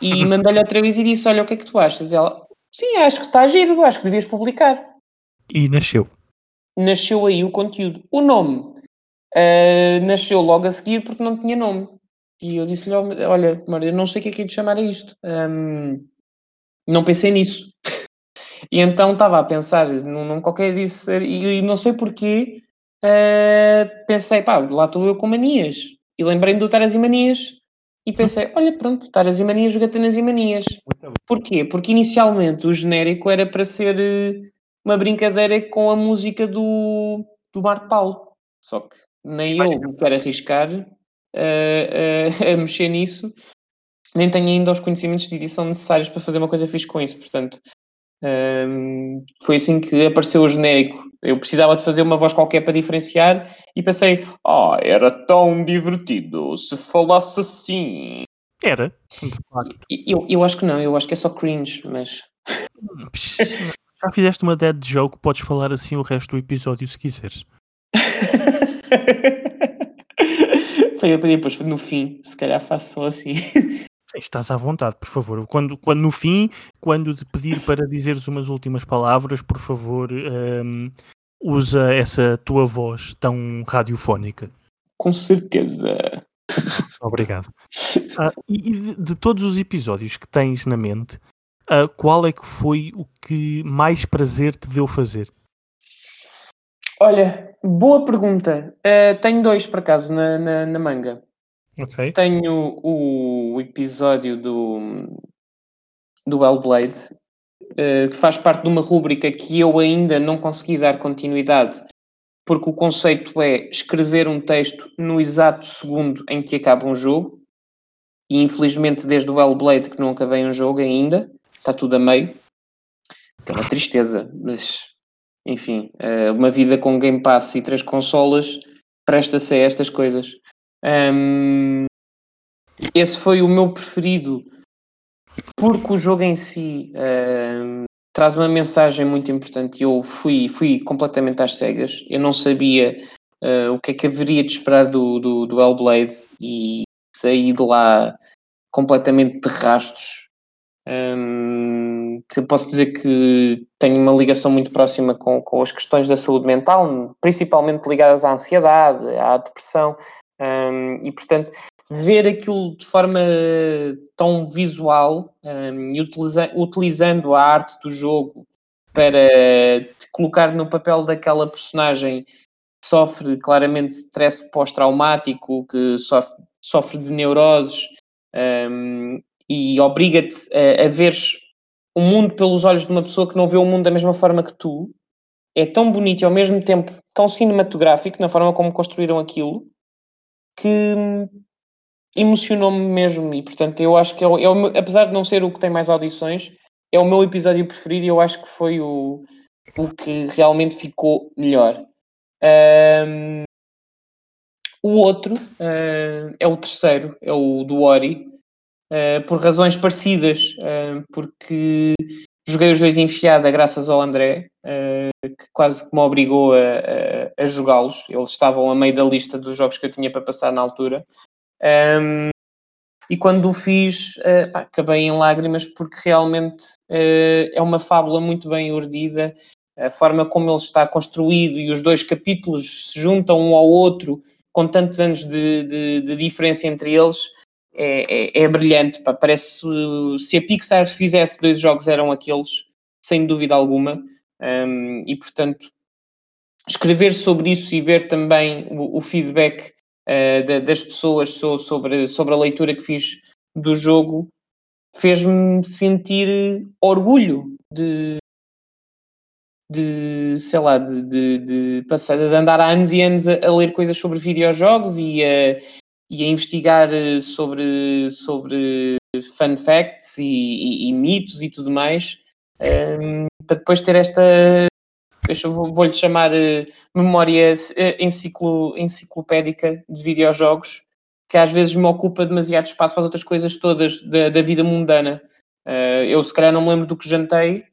e *laughs* mandei-lhe outra vez e disse: Olha, o que é que tu achas? Ela, Sim, acho que está giro, acho que devias publicar. E nasceu. Nasceu aí o conteúdo. O nome uh, nasceu logo a seguir porque não tinha nome. E eu disse-lhe, olha, Maria, eu não sei o que é que é de chamar a isto. Um, não pensei nisso. *laughs* e então estava a pensar num nome qualquer disso, e, e não sei porquê, uh, pensei, pá, lá estou eu com manias. E lembrei-me do Taras e Manias, e pensei, olha, pronto, Taras e Manias, Jogatanas e Manias. Porquê? Porque inicialmente o genérico era para ser eh, uma brincadeira com a música do, do Marco Paulo. Só que nem eu me quero arriscar uh, uh, *laughs* a mexer nisso, nem tenho ainda os conhecimentos de edição necessários para fazer uma coisa fixe com isso. Portanto, um, foi assim que apareceu o genérico. Eu precisava de fazer uma voz qualquer para diferenciar e pensei, ah, oh, era tão divertido se falasse assim. Era, Eu, eu acho que não, eu acho que é só cringe, mas. Já fizeste uma dead joke, podes falar assim o resto do episódio se quiseres. *laughs* Foi depois no fim, se calhar faço só assim. *laughs* Estás à vontade, por favor. Quando, quando no fim, quando te pedir para dizeres umas últimas palavras, por favor, um, usa essa tua voz tão radiofónica. Com certeza. Obrigado. Uh, *laughs* e de, de, todos os episódios que tens na mente, uh, qual é que foi o que mais prazer te deu fazer? Olha, boa pergunta. Uh, tenho dois, por acaso, na, na, na manga. Okay. Tenho o episódio do, do Hellblade, uh, que faz parte de uma rúbrica que eu ainda não consegui dar continuidade, porque o conceito é escrever um texto no exato segundo em que acaba um jogo, e infelizmente desde o Hellblade que não acabei um jogo ainda, está tudo a meio. É uma tristeza, mas enfim, uh, uma vida com Game Pass e três consolas presta-se a estas coisas. Um, esse foi o meu preferido porque o jogo em si traz uma mensagem muito importante. Eu fui, fui completamente às cegas. Eu não sabia uh, o que é que haveria de esperar do, do, do Hellblade e saí de lá completamente de rastos. Um, posso dizer que tenho uma ligação muito próxima com, com as questões da saúde mental, principalmente ligadas à ansiedade, à depressão. Um, e, portanto, ver aquilo de forma tão visual um, e utiliza utilizando a arte do jogo para te colocar no papel daquela personagem que sofre claramente stress pós-traumático, que sofre, sofre de neuroses um, e obriga-te a, a ver o mundo pelos olhos de uma pessoa que não vê o mundo da mesma forma que tu, é tão bonito e ao mesmo tempo tão cinematográfico na forma como construíram aquilo que emocionou-me mesmo. E portanto eu acho que é o, é o, apesar de não ser o que tem mais audições é o meu episódio preferido e eu acho que foi o, o que realmente ficou melhor. Um, o outro uh, é o terceiro é o do Ori uh, por razões parecidas uh, porque joguei os dois de enfiada graças ao André que quase que me obrigou a, a, a jogá-los. Eles estavam a meio da lista dos jogos que eu tinha para passar na altura. Um, e quando o fiz, uh, pá, acabei em lágrimas porque realmente uh, é uma fábula muito bem urdida. A forma como ele está construído e os dois capítulos se juntam um ao outro com tantos anos de, de, de diferença entre eles é, é, é brilhante. Pá. Parece se a Pixar fizesse dois jogos eram aqueles, sem dúvida alguma. Um, e portanto, escrever sobre isso e ver também o, o feedback uh, das pessoas sobre, sobre a leitura que fiz do jogo fez-me sentir orgulho de, de sei lá, de, de, de, passar, de andar há anos e anos a, a ler coisas sobre videojogos e a, e a investigar eh, sobre, sobre fun facts e, e, e mitos e tudo mais um, para depois ter esta, vou-lhe chamar uh, memória uh, enciclo, enciclopédica de videojogos, que às vezes me ocupa demasiado espaço para as outras coisas todas da, da vida mundana. Uh, eu se calhar não me lembro do que jantei,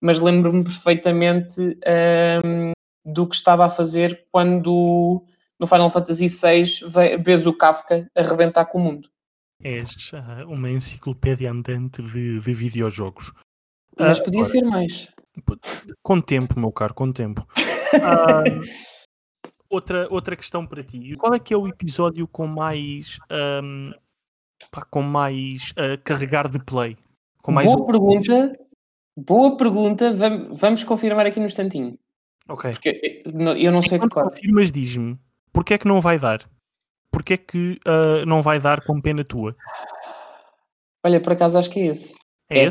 mas lembro-me perfeitamente ehm, do que estava a fazer quando no Final Fantasy VI vês o Kafka arrebentar com o mundo. És uma enciclopédia andante de, de videojogos. Mas podia agora, ser mais. Com tempo, meu caro, com tempo. Uh, *laughs* outra, outra questão para ti. Qual é que é o episódio com mais um, pá, com mais uh, carregar de play? Com mais Boa pergunta. Boa pergunta. Vamos, vamos confirmar aqui no instantinho. Ok. Porque eu não sei de cor. Confirmas, diz-me. Porquê é que não vai dar? porque é que uh, não vai dar com pena tua? Olha, por acaso acho que é esse. É, é.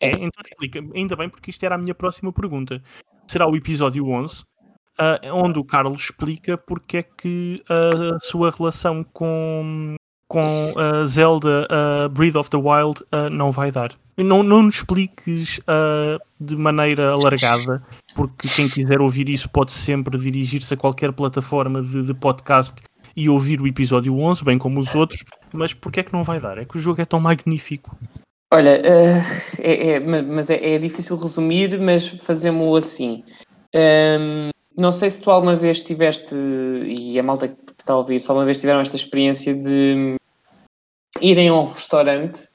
é. Então explica. Ainda bem, porque isto era a minha próxima pergunta. Será o episódio 11, uh, onde o Carlos explica porque é que a sua relação com, com a Zelda uh, Breath of the Wild uh, não vai dar. Não, não nos expliques uh, de maneira alargada, porque quem quiser ouvir isso pode sempre dirigir-se a qualquer plataforma de, de, podcast e ouvir o episódio 11, bem como os outros, mas porque é que não vai dar? É que o jogo é tão magnífico. Olha, uh, é, é, mas é, é, difícil resumir, mas fazemos assim. Um, não sei se tu alguma vez tiveste, e a malta que está a ouvir, se alguma vez tiveram esta experiência de irem a um restaurante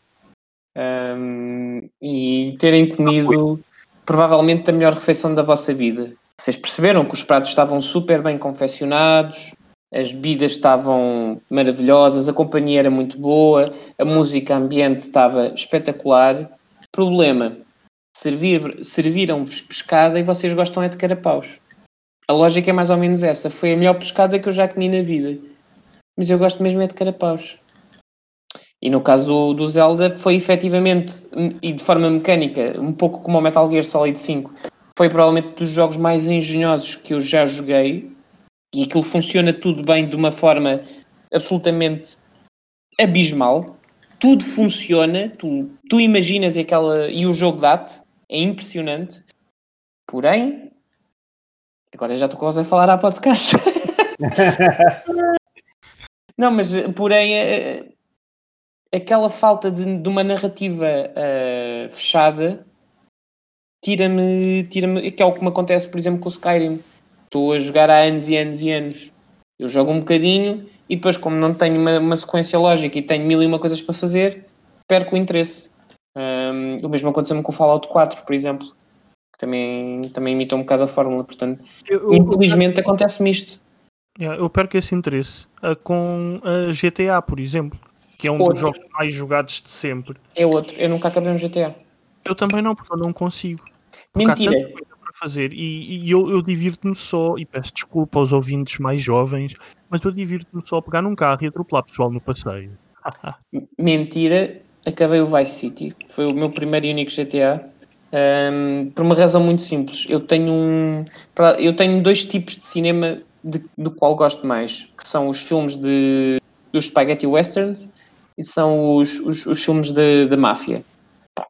um, e terem comido provavelmente a melhor refeição da vossa vida. Vocês perceberam que os pratos estavam super bem confeccionados, as bebidas estavam maravilhosas, a companhia era muito boa, a música ambiente estava espetacular. Problema: servir, serviram-vos pescada e vocês gostam é de carapaus. A lógica é mais ou menos essa. Foi a melhor pescada que eu já comi na vida. Mas eu gosto mesmo é de carapaus. E no caso do, do Zelda foi efetivamente, e de forma mecânica, um pouco como o Metal Gear Solid 5, foi provavelmente dos jogos mais engenhosos que eu já joguei e aquilo funciona tudo bem de uma forma absolutamente abismal. Tudo funciona, tu, tu imaginas aquela. e o jogo dá-te, é impressionante. Porém, agora já estou quase a falar à podcast. *laughs* *laughs* Não, mas porém eh, aquela falta de, de uma narrativa uh, fechada tira-me, tira-me, que é o que me acontece, por exemplo, com o Skyrim. Estou a jogar há anos e anos e anos. Eu jogo um bocadinho e depois, como não tenho uma, uma sequência lógica e tenho mil e uma coisas para fazer, perco o interesse. Um, o mesmo aconteceu-me com o Fallout 4, por exemplo, que também, também imita um bocado a fórmula. Portanto, eu, infelizmente acontece-me isto. eu perco esse interesse uh, com a GTA, por exemplo que é um outro. dos jogos mais jogados de sempre. É outro, eu nunca acabei um GTA. Eu também não, porque eu não consigo. Porque Mentira. Há tanta coisa para fazer e, e eu, eu divirto-me só, e peço desculpa aos ouvintes mais jovens, mas eu divirto-me só a pegar num carro e atropelar pessoal no passeio. *laughs* Mentira, acabei o Vice City, foi o meu primeiro e único GTA. Um, por uma razão muito simples. Eu tenho um, eu tenho dois tipos de cinema de, do qual gosto mais, que são os filmes de dos spaghetti westerns e são os, os, os filmes de, de máfia.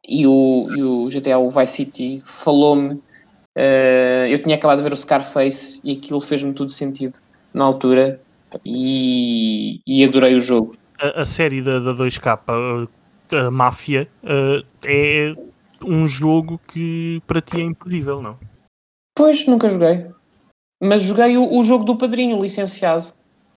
E o, e o GTA o Vice City falou-me. Uh, eu tinha acabado de ver o Scarface e aquilo fez-me tudo sentido na altura e, e adorei o jogo. A, a série da, da 2K, a, a Máfia, uh, é um jogo que para ti é imperdível, não? Pois, nunca joguei. Mas joguei o, o jogo do Padrinho, licenciado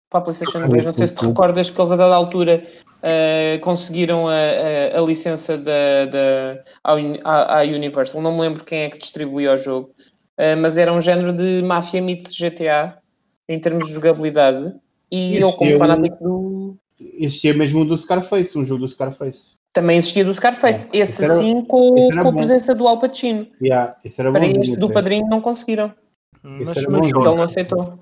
para a PlayStation 2. Não sei se te recordas que eles a dada altura uh, conseguiram a, a, a, licença da, da, à, Universal. Não me lembro quem é que distribuía o jogo, uh, mas era um género de Mafia meets GTA em termos de jogabilidade. E eu, como fanático do. Existia mesmo um do Scarface, um jogo do Scarface. Também existia do Scarface, é. esse, esse sim com, com a presença do Al Pacino. Yeah, Para este do Padrinho não conseguiram. Mas, mas, mas ele não aceitou.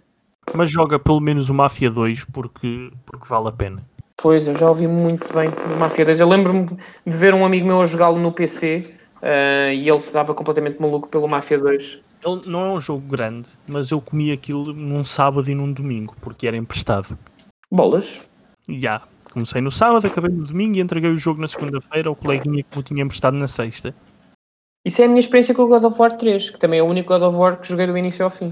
Mas joga pelo menos o Mafia 2 porque, porque vale a pena. Pois, eu já ouvi muito bem do Mafia 2. Eu lembro-me de ver um amigo meu a jogá-lo no PC uh, e ele estava completamente maluco pelo Mafia 2. Ele não é um jogo grande, mas eu comi aquilo num sábado e num domingo, porque era emprestado. Bolas? Já. Yeah. Comecei no sábado, acabei no domingo e entreguei o jogo na segunda-feira ao coleguinha que me tinha emprestado na sexta. Isso é a minha experiência com o God of War 3, que também é o único God of War que joguei do início ao fim.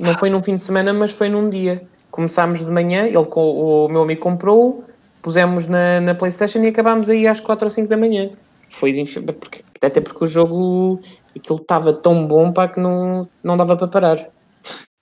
Não foi num fim de semana, mas foi num dia. Começámos de manhã, ele, o meu amigo comprou, pusemos na, na Playstation e acabámos aí às 4 ou 5 da manhã. Foi de, porque, até porque o jogo aquilo estava tão bom para que não, não dava para parar.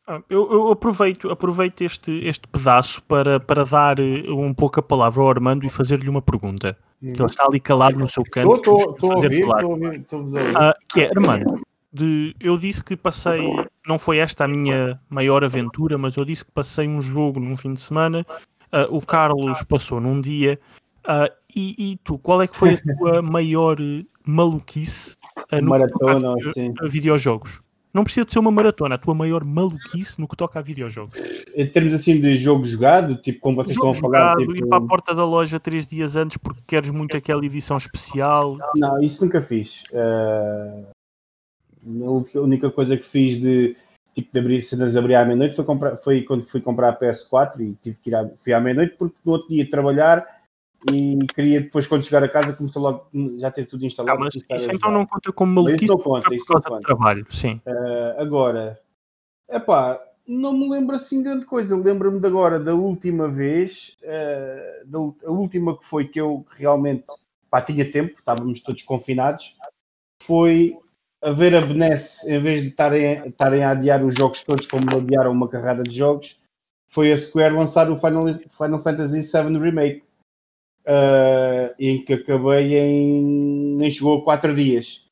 Ah, eu, eu, aproveito, aproveito este, este pedaço para, para dar eh, um pouco a palavra ao Armando e fazer-lhe uma pergunta. Hum. Ele está ali calado no seu canto. Estou a ouvir, estou a ouvir. Ah, que é, Armando, de, eu disse que passei, não foi esta a minha maior aventura, mas eu disse que passei um jogo num fim de semana, uh, o Carlos passou num dia, uh, e, e, tu, qual é que foi a *laughs* tua maior maluquice uh, no Maratona, sim. videojogos? Não precisa de ser uma maratona, a tua maior maluquice no que toca a videojogos. Em termos assim de jogo jogado, tipo como vocês Jogo estão a falar. jogado, Tipo... ir para a porta da loja três dias antes porque queres muito aquela edição especial. Não, isso nunca fiz. Uh, a única- coisa que fiz de tipo de abrir cenas abrir à meia-noite foi, comprar, foi quando fui comprar a PS4 e tive que ir à, fui à meia-noite porque no outro dia trabalhar e queria depois quando chegar a casa começar logo já ter tudo instalado. Ah, mas isso então não conta como maluquice isso não conta, isso não conta. trabalho, sim. Uh, agora, epá, não me lembro assim grande coisa. Lembro-me de agora da última vez, uh, da, a última que foi que eu realmente pá, tinha tempo, estávamos todos confinados, foi a ver a Benesse, em vez de estarem a adiar os jogos todos como adiaram uma carrada de jogos, foi a Square lançar o Final, Final Fantasy VII Remake, uh, em que acabei em. nem chegou a 4 dias.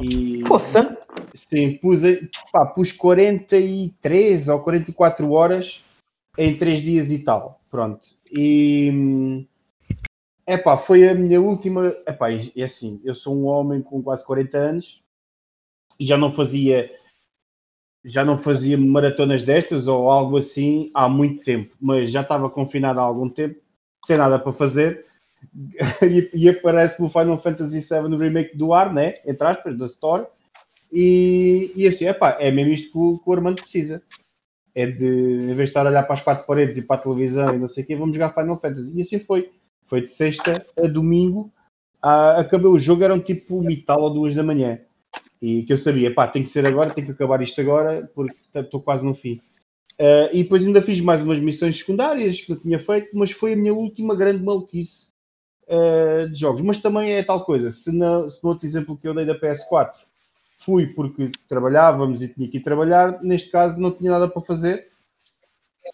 E, Poça! Sim, pus, pá, pus 43 ou 44 horas em 3 dias e tal. Pronto. E é pá, foi a minha última. Epá, e é assim, eu sou um homem com quase 40 anos e já não fazia já não fazia maratonas destas ou algo assim há muito tempo, mas já estava confinado há algum tempo, sem nada para fazer. *laughs* e, e aparece-me o Final Fantasy VII Remake do ar, né? Entre aspas, da Store. E, e assim, epá, é mesmo isto que o, que o Armando precisa. É de, em vez de estar a olhar para as quatro paredes e para a televisão e não sei o quê, vamos jogar Final Fantasy. E assim foi. Foi de sexta a domingo. Ah, acabei o jogo, eram tipo uma e tal ou duas da manhã. E que eu sabia, pá, tem que ser agora, tem que acabar isto agora, porque estou quase no fim. Ah, e depois ainda fiz mais umas missões secundárias que eu tinha feito, mas foi a minha última grande maluquice ah, de jogos. Mas também é tal coisa, se, na, se no outro exemplo que eu dei da PS4 fui porque trabalhávamos e tinha que ir trabalhar, neste caso não tinha nada para fazer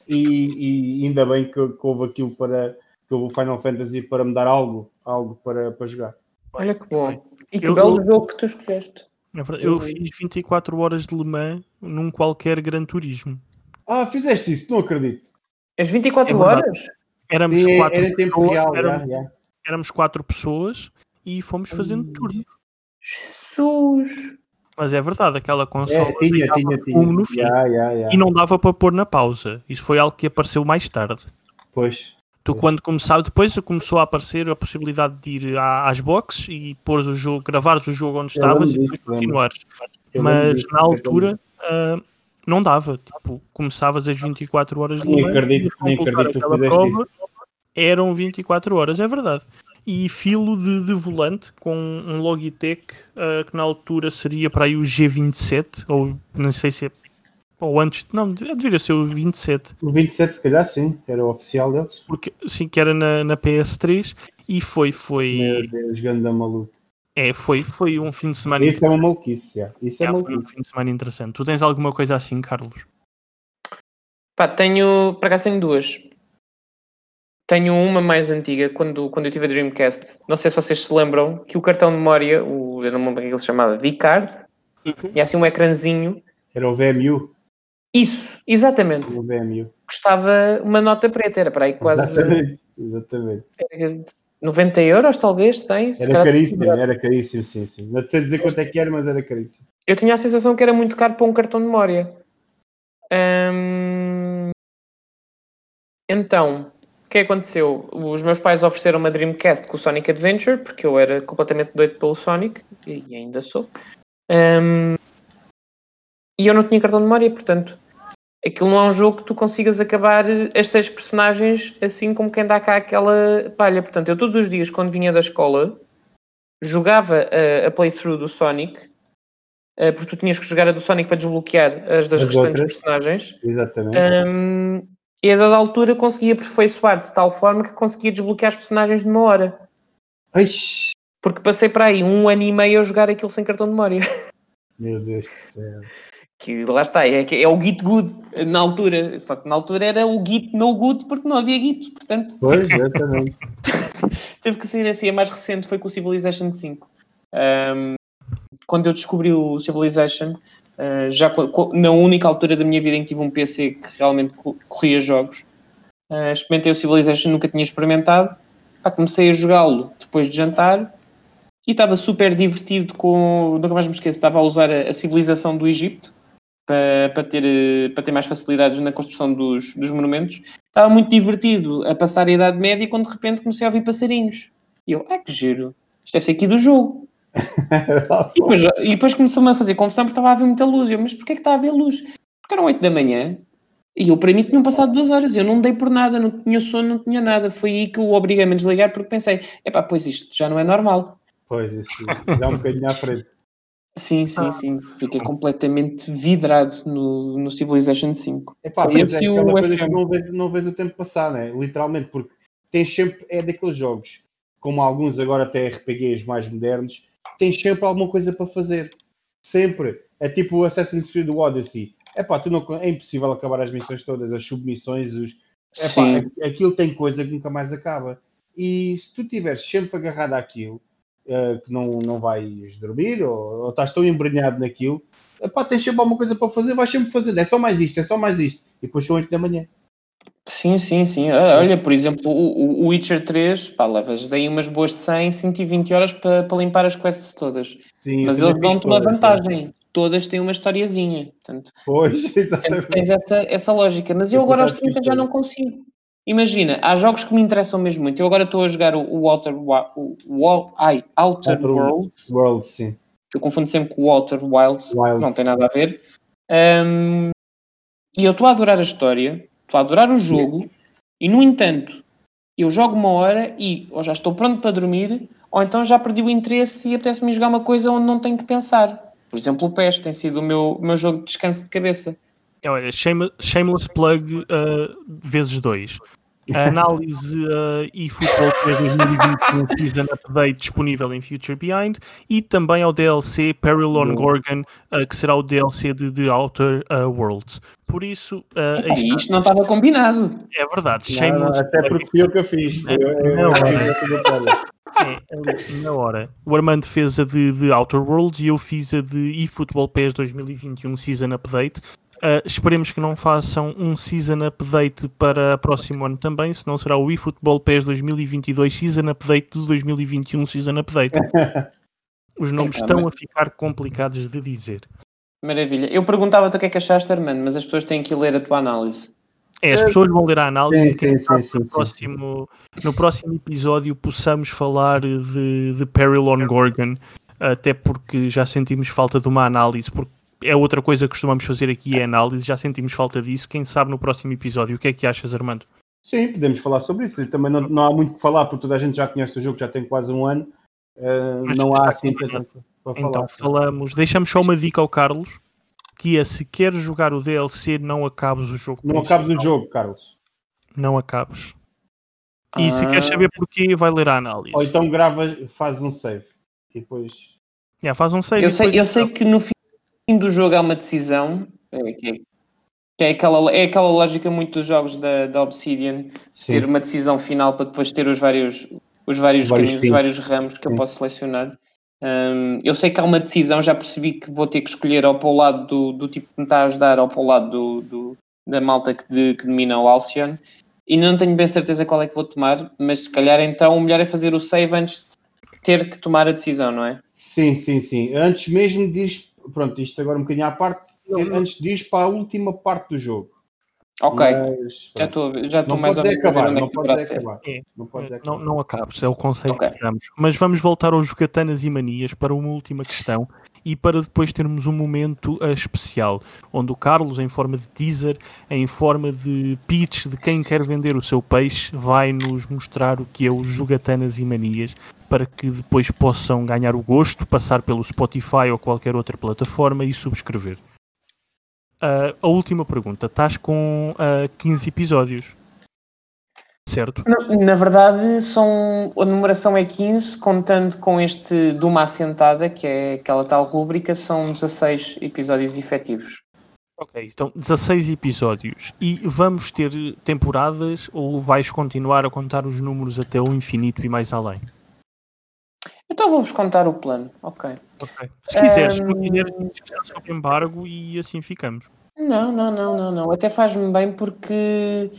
e, e ainda bem que, que houve aquilo para que houve o Final Fantasy para me dar algo, algo para, para jogar. Olha que bom. E que Eu- belo jogo que tu escolheste. É verdade, Eu fiz 24 horas de Le Mans num qualquer Gran Turismo. Ah, fizeste isso, não acredito. As 24 É horas? Éramos Sim, quatro era em tempo pessoas, real, éramos, já, já. éramos quatro pessoas e fomos fazendo turnos. Jesus! Mas é verdade, aquela consola É, tinha, tinha, tinha. no fim. Já, já, já. E não dava para pôr na pausa. Isso foi algo que apareceu mais tarde. Pois. Tu quando começava, depois começou a aparecer a possibilidade de ir à- às boxes e pôr o jogo, gravares o jogo onde estavas e depois continuares. Mas disso, na altura ah, não dava. Tipo, começavas as 24 horas de Mans, acredito, nem acredito que fizeste isso. Eram 24 horas, é verdade. E filo de, de volante com um Logitech ah, que na altura seria para aí o G27, ou não sei se é. Ou antes, não, deveria ser o 27. O 27, se calhar, sim, era o oficial deles. porque sim que era na, na PS3 e foi foi Meu Deus, ganda maluco. é foi foi um fim de semana Isso é uma maluquice, já. Isso é É, foi um maluquice. fim de semana interessante tu tens alguma coisa assim Carlos Pá, tenho. Para cá tenho duas. Tenho uma mais antiga, quando, quando eu tive a Dreamcast. Não sei se vocês se lembram que o cartão de memória, o, eu não me lembro como é que ele se chamava, V-Card, e assim um ecrãzinho. Era o VMU. Isso, exatamente. O. Custava uma nota preta, era para aí quase Exatamente, exatamente. era 90 euros, talvez, 100. se Era caríssimo, era caríssimo, sim, sim. Não te sei dizer quanto é que era, mas era caríssimo. Eu tinha a sensação que era muito caro para um cartão de memória. Hum, Então, o que aconteceu? Os meus pais ofereceram uma Dreamcast com o Sonic Adventure, porque eu era completamente doido pelo Sonic, e e ainda sou. Hum, E eu não tinha cartão de memória, portanto, aquilo não é um jogo que tu consigas acabar as seis personagens assim como quem dá cá aquela palha. Portanto, eu todos os dias, quando vinha da escola, jogava a, a playthrough do Sonic, eh, porque tu tinhas que jogar a do Sonic para desbloquear as das As restantes outras. personagens. Exatamente. Hum, e a dada altura conseguia aperfeiçoar de tal forma que conseguia desbloquear as personagens numa hora. Ai, Porque passei para aí um ano e meio a jogar aquilo sem cartão de memória. *laughs* meu Deus do céu. Que lá está, é, é o Git Good na altura. Só que na altura era o Git No Good porque não havia Git. Portanto, Pois, exatamente. *laughs* teve que sair assim. A mais recente foi com o Civilization 5. Um, quando eu descobri o Civilization, uh, já na única altura da minha vida em que tive um PC que realmente co- corria jogos, uh, experimentei o Civilization, nunca tinha experimentado. Pá, comecei a jogá-lo depois de jantar e estava super divertido com. Nunca mais me esqueço, estava a usar a, a civilização do Egito para, para, ter, eh, para ter mais facilidades na construção dos, dos monumentos, estava muito divertido a passar a Idade Média quando de repente comecei a ouvir passarinhos. E eu, ai que giro, isto é aqui do jogo. *laughs* e depois, e depois começou-me a fazer confusão porque estava a haver muita luz. Eu, mas porquê que está a haver luz? Porque eram 8 da manhã e eu para mim tinham passado duas horas. Eu não dei por nada, não tinha sono, não tinha nada. Foi aí que eu obriguei-me a desligar porque pensei, epá, pois isto já não é normal. Pois, isso já é um bocadinho à frente. Sim, sim, ah. sim. Fiquei completamente vidrado no, no Civilization 5. Epá, Foi esse é o coisa que não vês, não vês o tempo passar, né? literalmente, porque tens sempre, é daqueles jogos, como alguns agora até RPGs mais modernos, tens sempre alguma coisa para fazer. Sempre. É tipo o Assassin's Creed Odyssey. É pá, tu não, é impossível acabar as missões todas, as submissões, os. Epá, aquilo tem coisa que nunca mais acaba. E se tu estiveres sempre agarrado àquilo, uh, que não, não vais dormir ou, ou estás tão embrenhado naquilo, epá, tens sempre alguma coisa para fazer, vais sempre fazer. É só mais isto, é só mais isto. E depois são 8 da manhã. Sim, sim, sim. Ah, olha, por exemplo, o, o Witcher 3, pá, levas daí umas boas 100, 120 horas para, para limpar as quests todas. Sim, Mas eles dão-te uma vantagem. Todas têm uma historiazinha. Portanto, pois, *laughs* exatamente. Tens essa, essa lógica. Mas eu agora aos 30 já não consigo. Imagina, há jogos que me interessam mesmo muito. Eu agora estou a jogar o, o Outer, o, o, ai, Outer, Outer Worlds. Worlds, sim. Eu confundo sempre com o Outer Wilds, Wilds. não tem nada a ver. Um, e eu estou a adorar a história, estou a adorar o jogo, e no entanto, eu jogo uma hora e ou já estou pronto para dormir, ou então já perdi o interesse e apetece-me jogar uma coisa onde não tenho que pensar. Por exemplo, o PES tem sido o meu, o meu jogo de descanso de cabeça. É, olha, shameless plug uh, vezes dois. A análise uh, e futebol 2021 Season Update disponível em Future Behind e também ao DLC Peril on Gorgon, uh, que será o DLC de The Outer uh, Worlds. Por isso. Uh, isto, isto não estava combinado. É verdade. Não, não, até porque fui eu que eu fiz. É, não, é, na hora. O Armando fez a de, de Outer Worlds e eu fiz a de eFootball PES 2021 Season Update. Uh, esperemos que não façam um season update para o próximo ano também, senão será o eFootball PES 2022 season update do 2021 season update. *laughs* Os nomes é, estão a ficar complicados de dizer. Maravilha. Eu perguntava-te o que é que achaste, Armando, mas as pessoas têm que ler a tua análise. É, as pessoas vão ler a análise sim, e sim, sim, no, próximo, no próximo episódio possamos falar de, de Peril on Gorgon, até porque já sentimos falta de uma análise, porque é outra coisa que costumamos fazer aqui, é análise, já sentimos falta disso. Quem sabe no próximo episódio. O que é que achas, Armando? Sim, podemos falar sobre isso. Também não, não há muito que falar, porque toda a gente já conhece o jogo, já tem quase um ano. Uh, não há assim tanto para falar. Então falamos, deixamos só uma dica ao Carlos, que é se queres jogar o DLC, não acabes o jogo. Não acabes o jogo, Carlos. Não acabes. E ah. se queres saber porquê, vai ler a análise. Ou então gravas, fazes um save. E depois. Yeah, faz um save. Eu sei, eu sei que no fim do jogo há uma decisão, é, que, é, que é, aquela, é aquela lógica muito dos jogos da, da Obsidian, Sim. ter uma decisão final para depois ter os vários, os vários, vários caminhos, os vários ramos que Sim. eu posso selecionar. Um, eu sei que há uma decisão, já percebi que vou ter que escolher ou para o lado do, do tipo que me está a ajudar ou para o lado do, do da malta que, de, que domina o Alcyon. E não tenho bem certeza qual é que vou tomar, mas se calhar então o melhor é fazer o save antes de ter que tomar a decisão, não é? Sim, sim, sim. Antes mesmo diz pronto, isto agora um bocadinho à parte, não, não. antes de ir para a última parte do jogo. Ok, Mas, já estou já mais acabar, a ver onde é que acabar. É, não, pode é, não, não acabes, é o conceito okay. que damos. Mas vamos voltar aos Jogatanas e Manias para uma última questão e para depois termos um momento uh, especial, onde o Carlos, em forma de teaser, em forma de pitch de quem quer vender o seu peixe, vai nos mostrar o que é o Jogatanas e Manias para que depois possam ganhar o gosto, passar pelo Spotify ou qualquer outra plataforma e subscrever. Uh, a última pergunta: estás com uh, ah, 15 episódios, certo? Na, na, verdade, são, a numeração é 15, contando com este de uma assentada, que é aquela tal rúbrica, são 16 episódios efetivos. Ok, então 16 episódios. E vamos ter temporadas ou vais continuar a contar os números até o infinito e mais além? Então vou-vos contar o plano, ok. okay. Se quiseres, se quiseres, sobre embargo e assim ficamos. Não, não, não, não, não. Até faz-me bem porque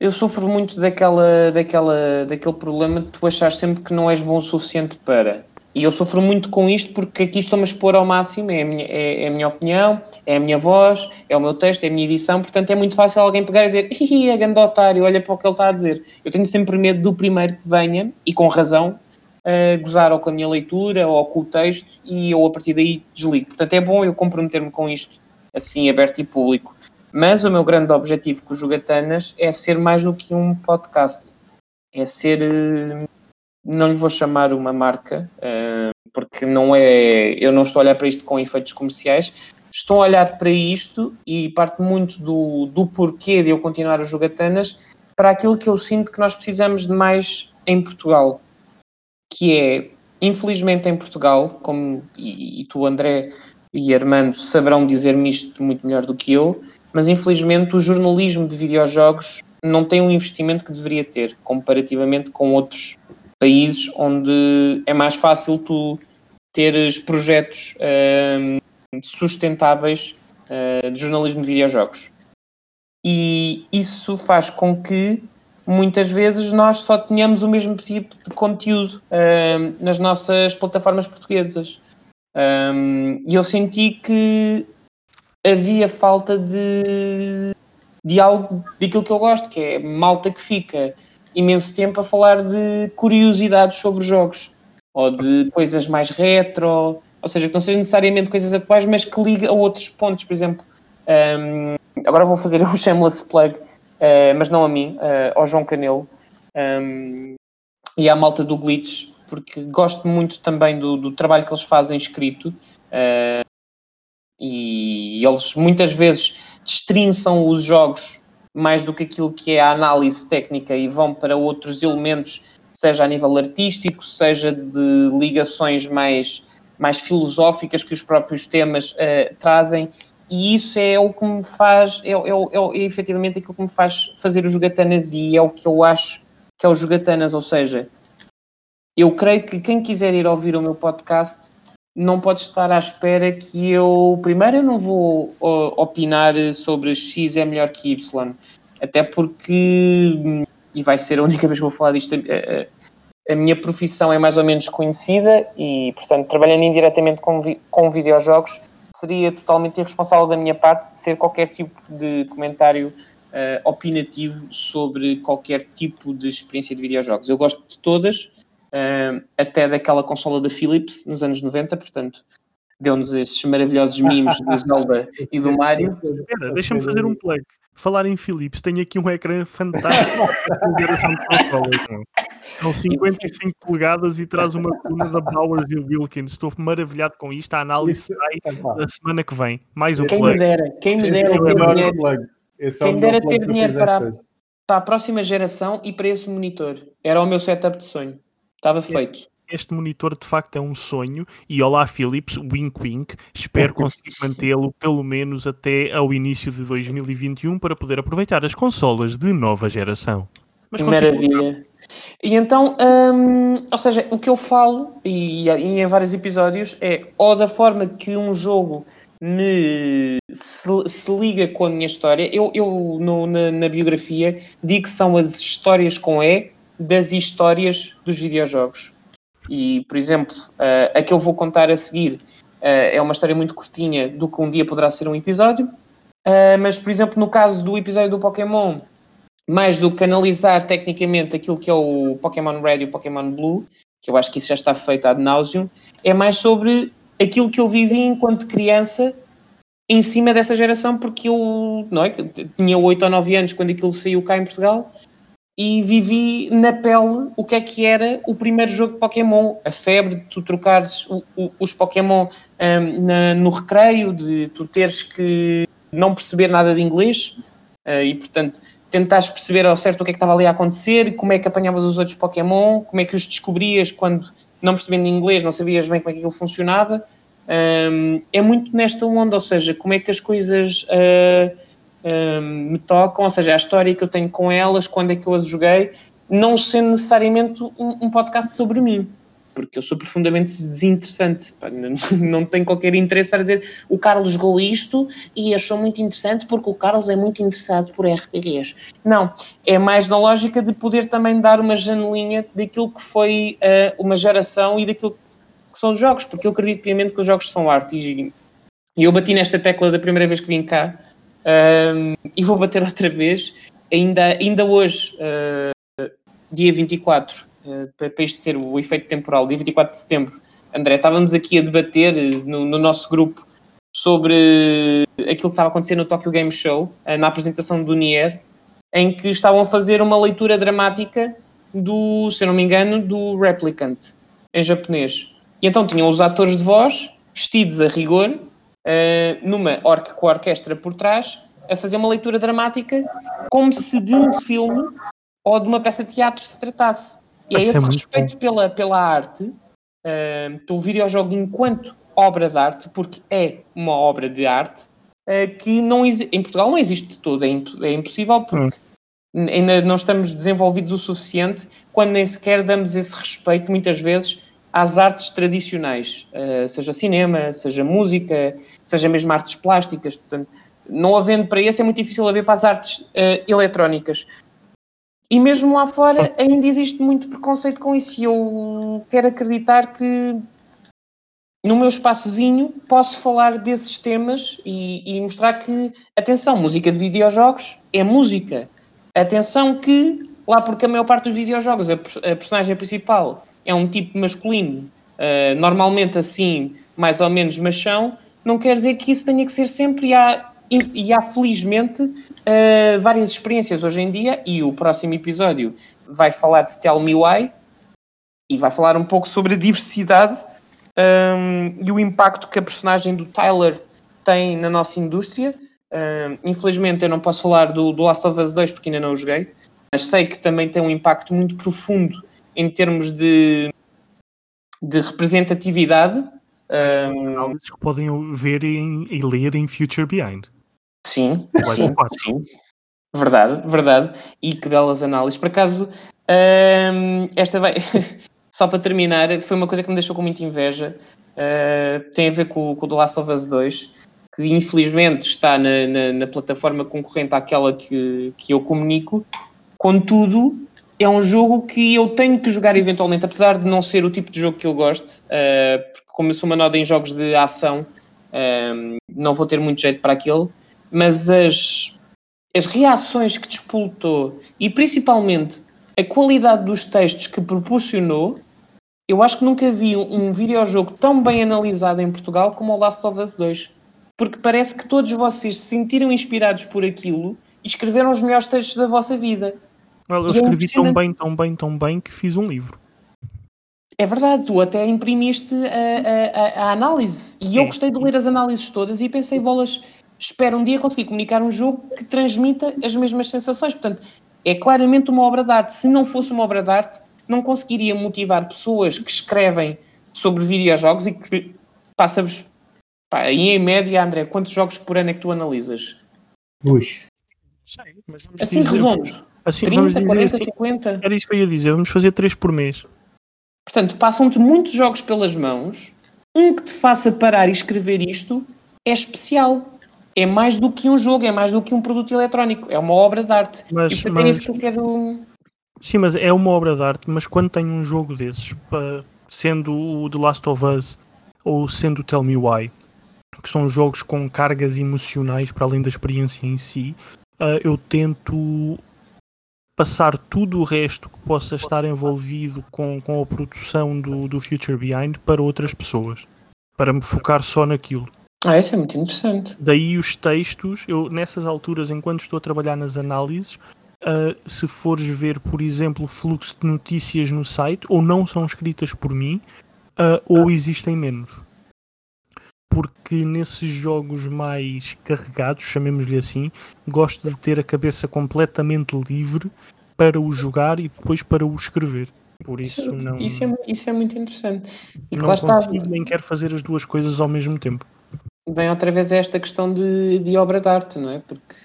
eu sofro muito daquela, daquela, daquele problema de tu achar sempre que não és bom o suficiente para. E eu sofro muito com isto porque aqui estou-me a expor ao máximo, é a, minha, é, é a minha opinião, é a minha voz, é o meu texto, é a minha edição, portanto é muito fácil alguém pegar e dizer *laughs* Ih, é grande otário, olha para o que ele está a dizer. Eu tenho sempre medo do primeiro que venha, e com razão, uh, gozar ou com a minha leitura ou com o texto, e eu a partir daí desligo. Portanto é bom eu comprometer-me com isto, assim, aberto e público. Mas o meu grande objetivo com o Jogatanas é ser mais do que um podcast. É ser... Uh, não lhe vou chamar uma marca, uh, porque não é, eu não estou a olhar para isto com efeitos comerciais, estou a olhar para isto e parte muito do, do porquê de eu continuar as jogatanas para aquilo que eu sinto que nós precisamos de mais em Portugal, que é, infelizmente em Portugal, como e, e tu André e Armando saberão dizer-me isto muito melhor do que eu, mas infelizmente o jornalismo de videojogos não tem um investimento que deveria ter, comparativamente com outros países onde é mais fácil tu teres projetos uh, sustentáveis uh, de jornalismo de videojogos. E isso faz com que muitas vezes nós só tenhamos o mesmo tipo de conteúdo uh, nas nossas plataformas portuguesas. E eu senti que havia falta de, de algo daquilo que eu gosto, que é malta que fica imenso tempo a falar de curiosidades sobre jogos ou de coisas mais retro, ou seja, que não sejam necessariamente coisas atuais, mas que liga a outros pontos. Por exemplo, um, agora vou fazer *laughs* um shameless plug, uh, mas não a mim, uh, ao João Canelo um, e à malta do Glitch, porque gosto muito também do, do trabalho que eles fazem escrito. Uh, e eles muitas vezes destrinçam os jogos mais do que aquilo que é a análise técnica e vão para outros elementos, seja a nível artístico, seja de ligações mais, mais filosóficas que os próprios temas uh, trazem. E isso é o que me faz, é, é, é, é efetivamente aquilo que me faz fazer o Jogatanas e é o que eu acho que é o Jogatanas, ou seja, eu creio que quem quiser ir ouvir o meu podcast não pode estar à espera que eu. Primeiro, eu não vou opinar sobre X é melhor que Y, até porque. E vai ser a única *laughs* vez que vou falar disto. A, minha profissão é mais ou menos conhecida e, portanto, trabalhando indiretamente com, com videojogos, seria totalmente irresponsável da minha parte de ser qualquer tipo de comentário uh, opinativo sobre qualquer tipo de experiência de videojogos. Eu gosto de todas, uh, até daquela consola da Philips nos anos 90, portanto, deu-nos esses maravilhosos memes do Zelda *laughs* e do Mario. Espera, deixa-me fazer um plug. Falar em Philips, tenho aqui um ecrã fantástico São 55 polegadas e traz uma coluna da Bowers e Wilkins. Estou maravilhado com isto. A análise Isso, sai é na semana que vem. Mais um quem plug. Me dera, quem me dera ter dinheiro, quem me dera ter dinheiro para, para a próxima geração e para esse monitor. Era o meu setup de sonho. Estava feito. Este monitor de facto é um sonho e olá Philips, wink wink, espero conseguir mantê-lo pelo menos até ao início de 2021 para poder aproveitar as consolas de nova geração. Mas Maravilha. E então, hum, ou seja, o que eu falo, e, e, em vários episódios, é ou da forma que um jogo me se, se liga com a minha história. Eu, eu no, na, na, biografia digo que são as histórias com E das histórias dos videojogos. E, por exemplo, uh, a que eu vou contar a seguir uh, é uma história muito curtinha do que um dia poderá ser um episódio, uh, mas, por exemplo, no caso do episódio do Pokémon, mais do que analisar tecnicamente aquilo que é o Pokémon Red e o Pokémon Blue, que eu acho que isso já está feito ad nauseum, é mais sobre aquilo que eu vivi enquanto criança em cima dessa geração, porque eu não é, tinha 8 ou 9 anos quando aquilo saiu cá em Portugal e vivi na pele o que é que era o primeiro jogo de Pokémon, a febre de tu trocares o, o, os Pokémon um, na, no recreio, de tu teres que não perceber nada de inglês uh, e, portanto, tentares perceber ao certo o que é que estava ali a acontecer, como é que apanhavas os outros Pokémon, como é que os descobrias quando, não percebendo inglês, não sabias bem como é que aquilo funcionava. Um, é muito nesta onda, ou seja, como é que as coisas... Uh, me tocam, ou seja, a história que eu tenho com elas, quando é que eu as joguei, não sendo necessariamente um, um podcast sobre mim, porque eu sou profundamente desinteressante, não, *laughs* não tenho qualquer interesse a dizer o Carlos jogou isto e achou muito interessante porque o Carlos é muito interessado por RPGs. Não, é mais na lógica de poder também dar uma janelinha daquilo que foi uh, uma geração e daquilo que são os jogos, porque eu acredito piamente que os jogos são arte e, e eu bati nesta tecla da primeira vez que vim cá um, e vou bater outra vez, ainda, ainda hoje, uh, dia 24, uh, para, para isto ter o efeito temporal, dia 24 de setembro, André, estávamos aqui a debater no, no nosso grupo sobre aquilo que estava acontecendo no Tokyo Game Show, uh, na apresentação do Nier, em que estavam a fazer uma leitura dramática do, se eu não me engano, do Replicant, em japonês. E então tinham os atores de voz, vestidos a rigor, uh, numa orque com a orquestra por trás, a fazer uma leitura dramática, como se de um filme ou de uma peça de teatro se tratasse. E é esse respeito pela, pela arte, uh, pelo videojogo enquanto obra de arte, porque é uma obra de arte, uh, que não em Portugal não existe de todo, é, imp é impossível porque hum. ainda não estamos desenvolvidos o suficiente quando nem sequer damos esse respeito, muitas vezes, às artes tradicionais, uh, seja cinema, seja música, seja mesmo artes plásticas. Portanto, não havendo para isso, é muito difícil haver para as artes uh, eletrónicas. E mesmo lá fora *laughs* ainda existe muito preconceito com isso. E eu quero acreditar que no meu espaçozinho posso falar desses temas e, e mostrar que, atenção, música de videojogos é música. Atenção que, lá porque a maior parte dos videojogos, a, a personagem principal é um tipo masculino, uh, normalmente assim, mais ou menos machão, não quer dizer que isso tenha que ser sempre e há, e há felizmente uh, várias experiências hoje em dia e o próximo episódio vai falar de Tell Me Why e vai falar um pouco sobre a diversidade um, e o impacto que a personagem do Tyler tem na nossa indústria. Infelizmente eu não posso falar do, do Last of Us 2 porque ainda não o joguei, mas sei que também tem um impacto muito profundo em termos de, de representatividade. Um, que podem ver e, e, ler em Future Behind. Sim, sim, sim. Verdade, verdade. E que belas análises. Por acaso, um, esta vai. *laughs* Só para terminar, foi uma coisa que me deixou com muita inveja. Uh, tem a ver com, com o The Last of Us 2, que infelizmente está na, na, na plataforma concorrente àquela que, que eu comunico. Contudo, é um jogo que eu tenho que jogar eventualmente, apesar de não ser o tipo de jogo que eu gosto, uh, porque como eu sou uma noda em jogos de ação, uh, não vou ter muito jeito para aquilo, mas as, as reações que despoltou e principalmente a qualidade dos textos que proporcionou, eu acho que nunca vi um, um videojogo tão bem analisado em Portugal como o Last of Us 2. Porque parece que todos vocês se sentiram inspirados por aquilo e escreveram os melhores textos da vossa vida. Well, eu é escrevi é tão bem, tão bem, tão bem que fiz um livro. É verdade, tu até imprimiste a, a, a análise. E Sim. eu gostei de ler as análises todas e pensei, bolas, espero um dia conseguir comunicar um jogo que transmita as mesmas sensações. Portanto, é claramente uma obra de arte. Se não fosse uma obra de arte, não conseguiria motivar pessoas que escrevem sobre videojogos e que passa-vos. E em média, André, quantos jogos por ano é que tu analisas? Ui. Assim redondo. Assim, 30, vamos dizer 40, assim, 50. Era isso que eu ia dizer, vamos fazer 3 por mês. Portanto, passam-te muitos jogos pelas mãos. Um que te faça parar e escrever isto é especial. É mais do que um jogo, é mais do que um produto eletrónico. É uma obra de arte. Mas, e portanto, é isso que eu quero. Sim, mas é uma obra de arte. Mas quando tem um jogo desses, sendo o The Last of Us ou sendo o Tell Me Why, que são jogos com cargas emocionais para além da experiência em si, uh, eu tento passar tudo o resto que possa estar envolvido com, com a produção do, do Future Behind para outras pessoas, para me focar só naquilo. Ah, isso é muito interessante. Daí os textos, eu nessas alturas, enquanto estou a trabalhar nas análises, uh, se fores ver, por exemplo, o fluxo de notícias no site, ou não são escritas por mim, uh, ou existem menos. Porque nesses jogos mais carregados, chamemos-lhe assim, gosto de ter a cabeça completamente livre para o jogar e depois para o escrever. Por isso, isso não. Isso é, isso é muito interessante. E não consigo, está... nem quero fazer as duas coisas ao mesmo tempo. Vem outra vez esta questão de, de obra de arte, não é? Porque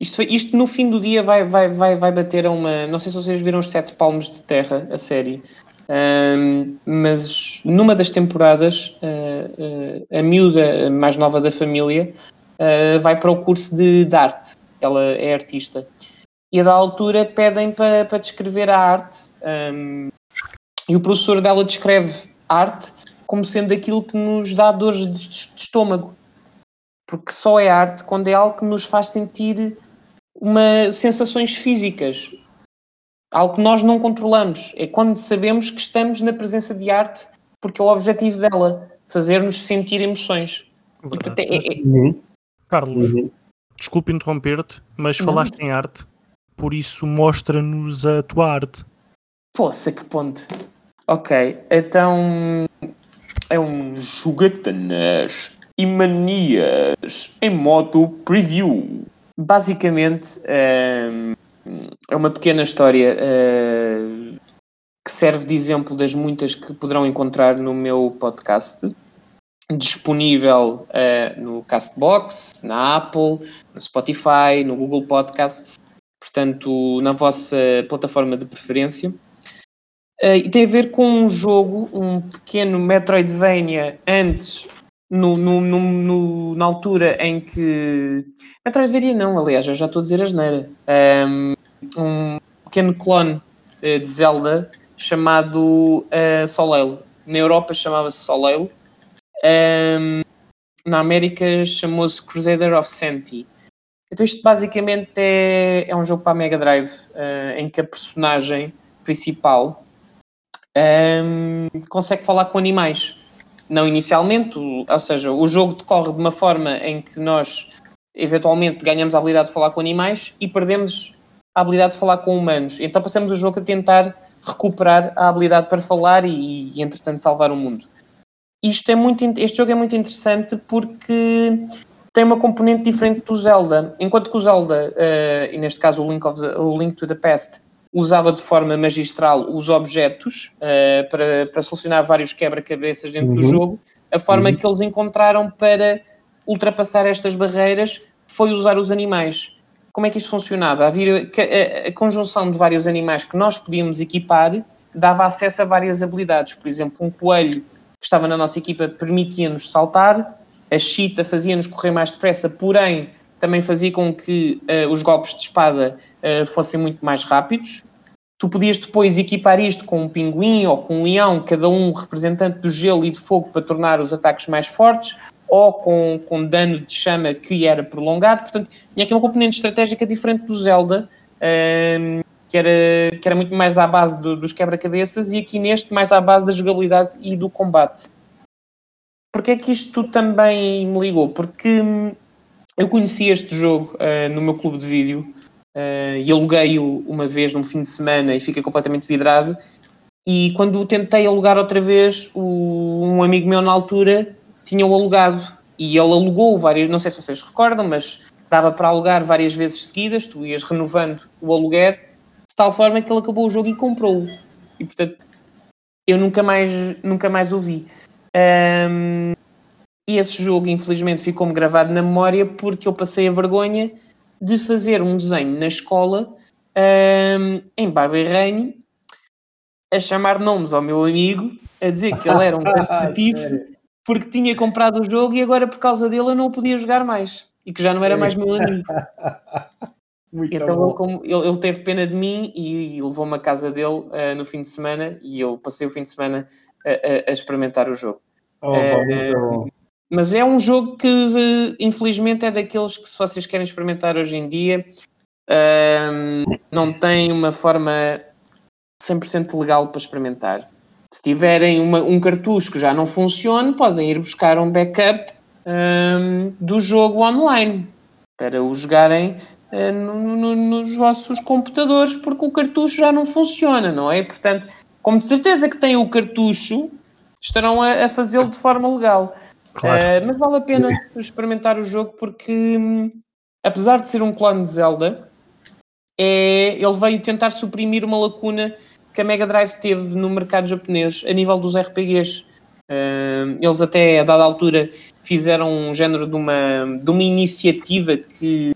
isto, isto no fim do dia vai, vai, vai, vai bater a uma. Não sei se vocês viram os Sete Palmos de Terra, a série. Um, mas numa das temporadas, uh, uh, a miúda mais nova da família uh, vai para o curso de, de, arte. Ela é artista. E a da altura pedem para, para descrever a arte. Um, e o professor dela descreve arte como sendo aquilo que nos dá dores de, de estômago. Porque só é arte quando é algo que nos faz sentir uma, sensações físicas. Algo que nós não controlamos. É quando sabemos que estamos na presença de arte, porque é o objetivo dela, fazer-nos sentir emoções. E, portanto, é, é... Uhum. Carlos, uhum. desculpe interromper-te, mas não. falaste em arte, por isso mostra-nos a tua arte. Poxa, que ponte. Ok, então é um jogatanas e manias em modo preview. Basicamente ehm, é uma pequena história eh, que serve de exemplo das muitas que poderão encontrar no meu podcast disponível uh, no Castbox, na Apple, no Spotify, no Google Podcasts, portanto, na vossa plataforma de preferência. Uh, e tem a ver com um jogo, um pequeno Metroidvania antes, no, no, no, na altura em que. Metroidvania não, aliás, eu já estou a dizer a geneira. Um, um pequeno clone uh, de Zelda chamado uh, Soleil. Na Europa chamava-se Soleil um, na América chamou-se Crusader of Senti. Então isto basicamente é, é um jogo para a Mega Drive uh, em que a personagem principal um, consegue falar com animais. Não inicialmente, ou seja, o jogo decorre de uma forma em que nós eventualmente ganhamos a habilidade de falar com animais e perdemos a habilidade de falar com humanos. Então passamos o jogo a tentar recuperar a habilidade para falar e, e entretanto salvar o mundo isto é muito, este jogo é muito interessante porque tem uma componente diferente do Zelda. Enquanto que o Zelda, uh, e neste caso o Link, the, o Link to the Past, usava de forma magistral os objetos uh, para, para solucionar vários quebra-cabeças dentro uhum. do jogo, a forma uhum. que eles encontraram para ultrapassar estas barreiras foi usar os animais. Como é que isto funcionava? A, conjunção de vários animais que nós podíamos equipar dava acesso a várias habilidades. Por exemplo, um coelho que estava na nossa equipa permitia-nos saltar, a Cheetah fazia-nos correr mais depressa, porém também fazia com que uh, os golpes de espada uh, fossem muito mais rápidos. Tu podias depois equipar isto com um pinguim ou com um leão, cada um representante do gelo e de fogo para tornar os ataques mais fortes, ou com, com dano de chama que era prolongado. Portanto, tinha aqui uma componente estratégica diferente do Zelda. Uh, que era, que era muito mais à base do, dos quebra-cabeças, e aqui neste mais à base da jogabilidade e do combate. Porquê é que isto também me ligou? Porque hum, eu conheci este jogo uh, no meu clube de vídeo uh, e aluguei-o uma vez num fim de semana e fiquei completamente vidrado. E quando tentei alugar outra vez, o, um amigo meu na altura tinha-o alugado e ele alugou várias, não sei se vocês recordam, mas dava para alugar várias vezes seguidas, tu ias renovando o aluguer de tal forma que ele acabou o jogo e comprou-o. E portanto, eu nunca mais, nunca mais ouvi. Um, e esse jogo, infelizmente, ficou-me gravado na memória porque eu passei a vergonha de fazer um desenho na escola um, em Barberrenho a chamar nomes ao meu amigo, a dizer que ele era um *laughs* competitivo porque tinha comprado o jogo e agora por causa dele eu não o podia jogar mais e que já não era mais meu amigo. *laughs* Muito então ele, como, ele, ele, teve pena de mim e, e levou-me à casa dele uh, no fim de semana e eu passei o fim de semana a, a, a experimentar o jogo. Oh, uh, mas é um jogo que infelizmente é daqueles que se vocês querem experimentar hoje em dia uh, não tem uma forma 100% legal para experimentar. Se tiverem uma, um cartucho que já não funcione, podem ir buscar um backup do jogo online para o jogarem uh, no, no, nos vossos computadores, porque o cartucho já não funciona, não é? Portanto, como de certeza que têm o cartucho, estarão a, a fazê-lo de forma legal. Claro. Uh, mas vale a pena *laughs* experimentar o jogo porque, hum, apesar de ser um clone de Zelda, é, ele veio tentar suprimir uma lacuna que a Mega Drive teve no mercado japonês a nível dos RPGs. Uh, eles até a dada altura fizeram um género de uma, de uma iniciativa que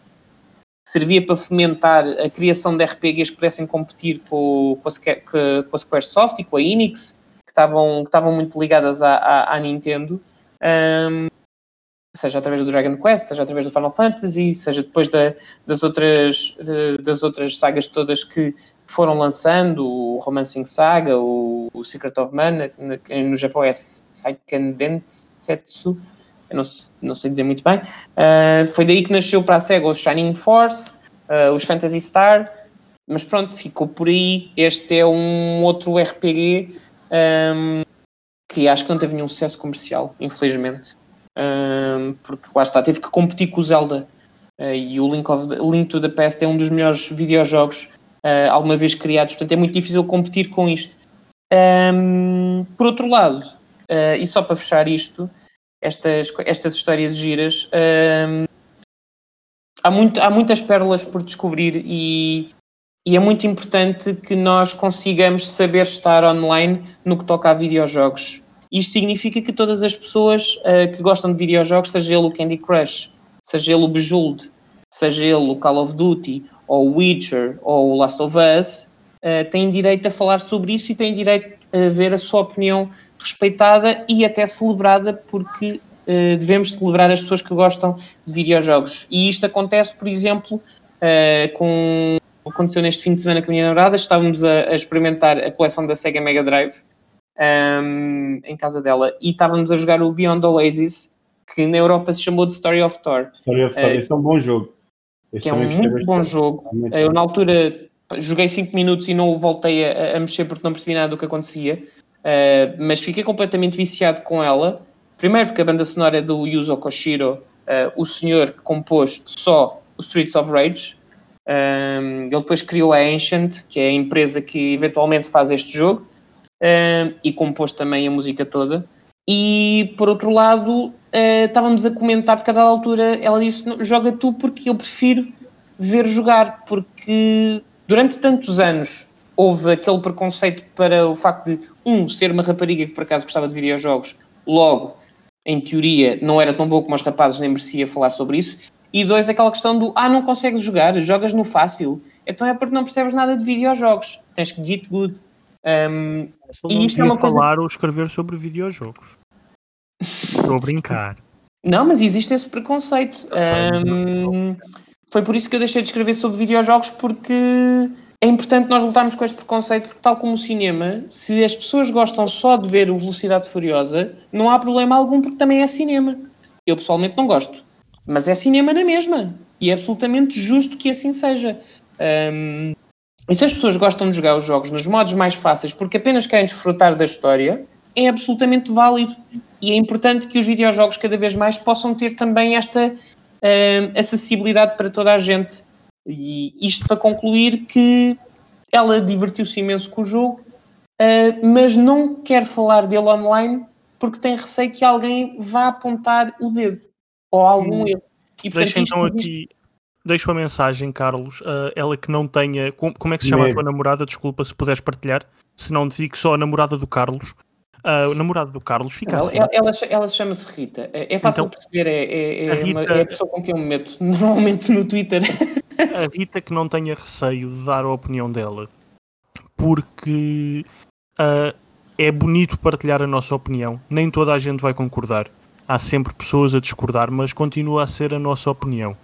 servia para fomentar a criação de RPGs que pudessem competir com, com, a, com a Squaresoft e com a Enix, que estavam, que estavam muito ligadas à, à, à Nintendo. Um, seja através do Dragon Quest, seja através do Final Fantasy, seja depois da, das, outras, de, das outras sagas todas que foram lançando, o Romancing Saga, o, o Secret of Mana, no, Japão é Seiken Densetsu, não, não sei dizer muito bem. Uh, foi daí que nasceu para a SEGA o Shining Force, uh, os Phantasy Star, mas pronto, ficou por aí. Este é um outro RPG um, que acho que não teve nenhum sucesso comercial, infelizmente. Um, porque lá está, teve que competir com o Zelda. Uh, e o Link, of the, Link to the Past é um dos melhores videojogos uh, alguma vez criados, portanto é muito difícil competir com isto. Um, por outro lado, uh, e só para fechar isto, estas, estas histórias giras, um, há, muito, há muitas pérolas por descobrir e, e é muito importante que nós consigamos saber estar online no que toca a videojogos. Isto significa que todas as pessoas uh, que gostam de videojogos, seja ele o Candy Crush, seja ele o Bejeweled, seja ele o Call of Duty, ou o Witcher, ou o Last of Us, uh, têm direito a falar sobre isso e têm direito a ver a sua opinião respeitada e até celebrada, porque uh, devemos celebrar as pessoas que gostam de videojogos. E isto acontece, por exemplo, com. Aconteceu neste fim de semana com a minha namorada, estávamos a, a experimentar a coleção da Sega Mega Drive um, em casa dela e estávamos a jogar o Beyond Oasis, que na Europa se chamou de Story of Thor. Story of Thor, uh, esse é um bom jogo. que é um muito bom jogo. Muito eu, na altura, joguei 5 minutos e não voltei a, a, mexer porque não percebi nada do que acontecia. Uh, mas fiquei completamente viciado com ela. Primeiro porque a banda sonora é do Yuzo Koshiro, uh, o senhor que compôs só o Streets of Rage. Um, ele depois criou a Ancient, que é a empresa que eventualmente faz este jogo, um, e compôs também a música toda. E por outro lado, uh, estávamos a comentar, porque a dada altura ela disse: Joga tu, porque eu prefiro ver jogar, porque durante tantos anos houve aquele preconceito para o facto de, um, ser uma rapariga que por acaso gostava de videojogos, logo, em teoria, não era tão bom como os rapazes, nem merecia falar sobre isso, e dois, aquela questão do, ah, não consegues jogar, jogas no fácil, então é porque não percebes nada de videojogos, tens que get good. Um, e isto é uma coisa... falar ou escrever sobre videojogos. Estou a brincar. *laughs* Não, mas existe esse preconceito. Um, foi por isso que eu deixei de escrever sobre videojogos, porque é importante nós lutarmos com este preconceito, porque, tal como o cinema, se as pessoas gostam só de ver o Velocidade Furiosa, não há problema algum, porque também é cinema. Eu pessoalmente não gosto, mas é cinema na mesma. E é absolutamente justo que assim seja. Um, e se as pessoas gostam de jogar os jogos nos modos mais fáceis porque apenas querem desfrutar da história, é absolutamente válido. E é importante que os videojogos cada vez mais possam ter também esta uh, acessibilidade para toda a gente. E isto para concluir que ela divertiu-se imenso com o jogo, uh, mas não quer falar dele online porque tem receio que alguém vá apontar o dedo ou algum hum. erro. E, portanto, Deixa então aqui, deixo a mensagem, Carlos, uh, ela que não tenha, como, como é que se chama a tua namorada? Desculpa se puderes partilhar, se não digo só a namorada do Carlos. Uh, o namorado do Carlos fica não, assim. Ela, ela, ela chama-se Rita. É, é fácil então, perceber, é, é, é, a Rita, uma, é a pessoa com quem eu me meto *laughs* normalmente no Twitter. A Rita que não tenha receio de dar a opinião dela, porque uh, é bonito partilhar a nossa opinião. Nem toda a gente vai concordar. Há sempre pessoas a discordar, mas continua a ser a nossa opinião.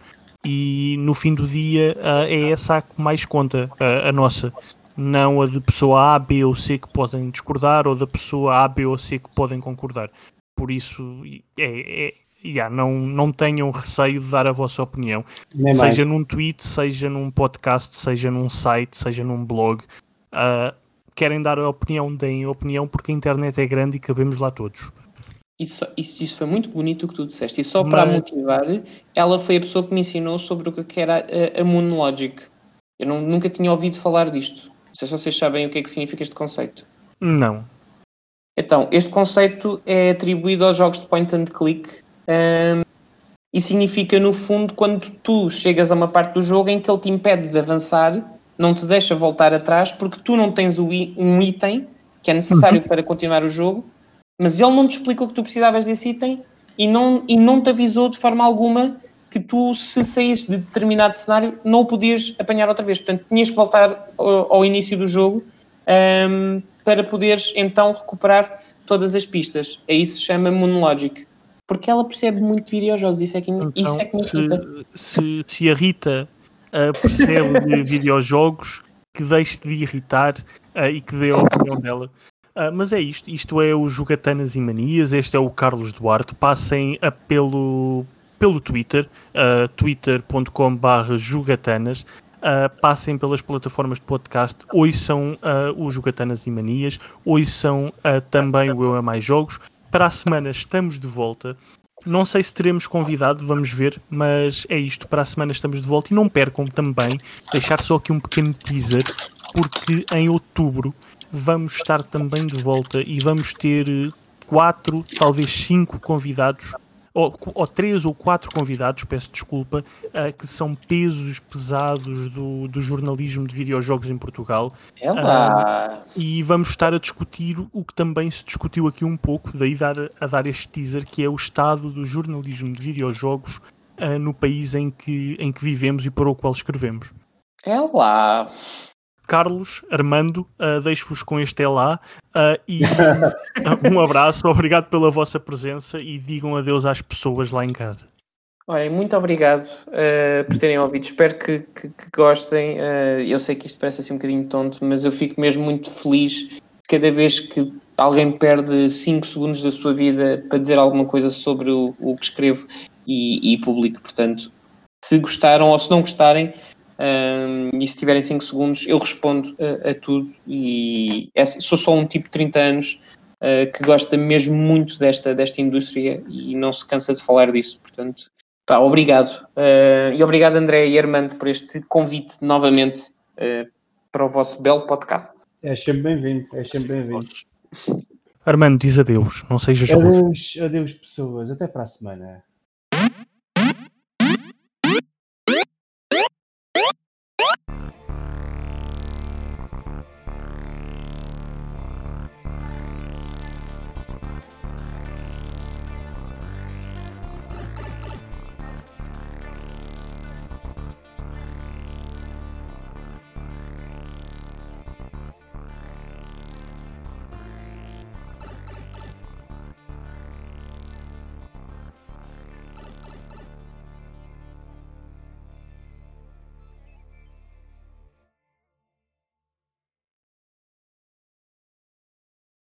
E no fim do dia uh, é essa a que mais conta, uh, a nossa não a de pessoa A, B ou C que podem discordar ou da pessoa A, B ou C que podem concordar. Por isso, é, é yeah, não, não tenham receio de dar a vossa opinião. Nem seja mais. num tweet, seja num podcast, seja num site, seja num blog. Uh, querem dar a opinião, deem a opinião, porque a internet é grande e cabemos lá todos. Isso, isso, isso foi muito bonito o que tu disseste. E só Mas... para motivar, ela foi a pessoa que me ensinou sobre o que era a, a Moon Logic. Eu não, nunca tinha ouvido falar disto. Não sei se vocês sabem o que é que significa este conceito. Não. Então, este conceito é atribuído aos jogos de point and click um, e significa, no fundo, quando tu chegas a uma parte do jogo em que ele te impede de avançar, não te deixa voltar atrás porque tu não tens um item que é necessário uhum. para continuar o jogo, mas ele não te explicou que tu precisavas desse item e não, e não te avisou de forma alguma que tu, se saísse de determinado cenário, não o podias apanhar outra vez. Portanto, tinhas que voltar ao, ao início do jogo um, para poderes então recuperar todas as pistas. É isso que se chama Moonlogic. porque ela percebe muito de videojogos. Isso é que, Então, isso é que me irrita. se, se, a Rita ah, percebe de *laughs* videojogos, que deixe de irritar ah, e que dê a opinião dela. Ah, mas é isto, isto é o Jogatanas e Manias, este é o Carlos Duarte. Passem a pelo, pelo Twitter, uh, twitter.com.br jogatanas. Uh, passem pelas plataformas de podcast, ouçam uh, o Jogatanas e Manias, ouçam uh, também o Eu é Mais Jogos. Para a semana estamos de volta. Não sei se teremos convidado, vamos ver, mas é isto. Para a semana estamos de volta e não percam também, deixar só aqui um pequeno teaser, porque em outubro vamos estar também de volta e vamos ter eh, quatro, talvez cinco convidados, ou, ou três ou quatro convidados, peço desculpa, uh, que são pesos pesados do, do jornalismo de videojogos em Portugal. É lá. E vamos estar a discutir o que também se discutiu aqui um pouco, daí dar, a dar este teaser, que é o estado do jornalismo de videojogos uh, no país em que, em que vivemos e para o qual escrevemos. É lá. Carlos, Armando, uh, deixo-vos com este é lá uh, e *laughs* um abraço, obrigado pela vossa presença e digam adeus às pessoas lá em casa. Olha, muito obrigado uh, por terem ouvido. Espero que, que, que gostem. eu sei que isto parece assim um bocadinho tonto, mas eu fico mesmo muito feliz cada vez que alguém perde 5 segundos da sua vida para dizer alguma coisa sobre o, o que escrevo e, e publico. Portanto, se gostaram ou se não gostarem, um, e se tiverem 5 segundos, eu respondo a, a tudo. E é, sou só um tipo de 30 anos uh, que gosta mesmo muito desta, desta indústria e não se cansa de falar disso. Portanto, pá, obrigado. Uh, e obrigado, André e Armando, por este convite novamente uh, para o vosso belo podcast. É sempre bem-vindo, é sempre bem-vindo. Armando, diz adeus, não sejas Adeus, adeus, pessoas, até para a semana.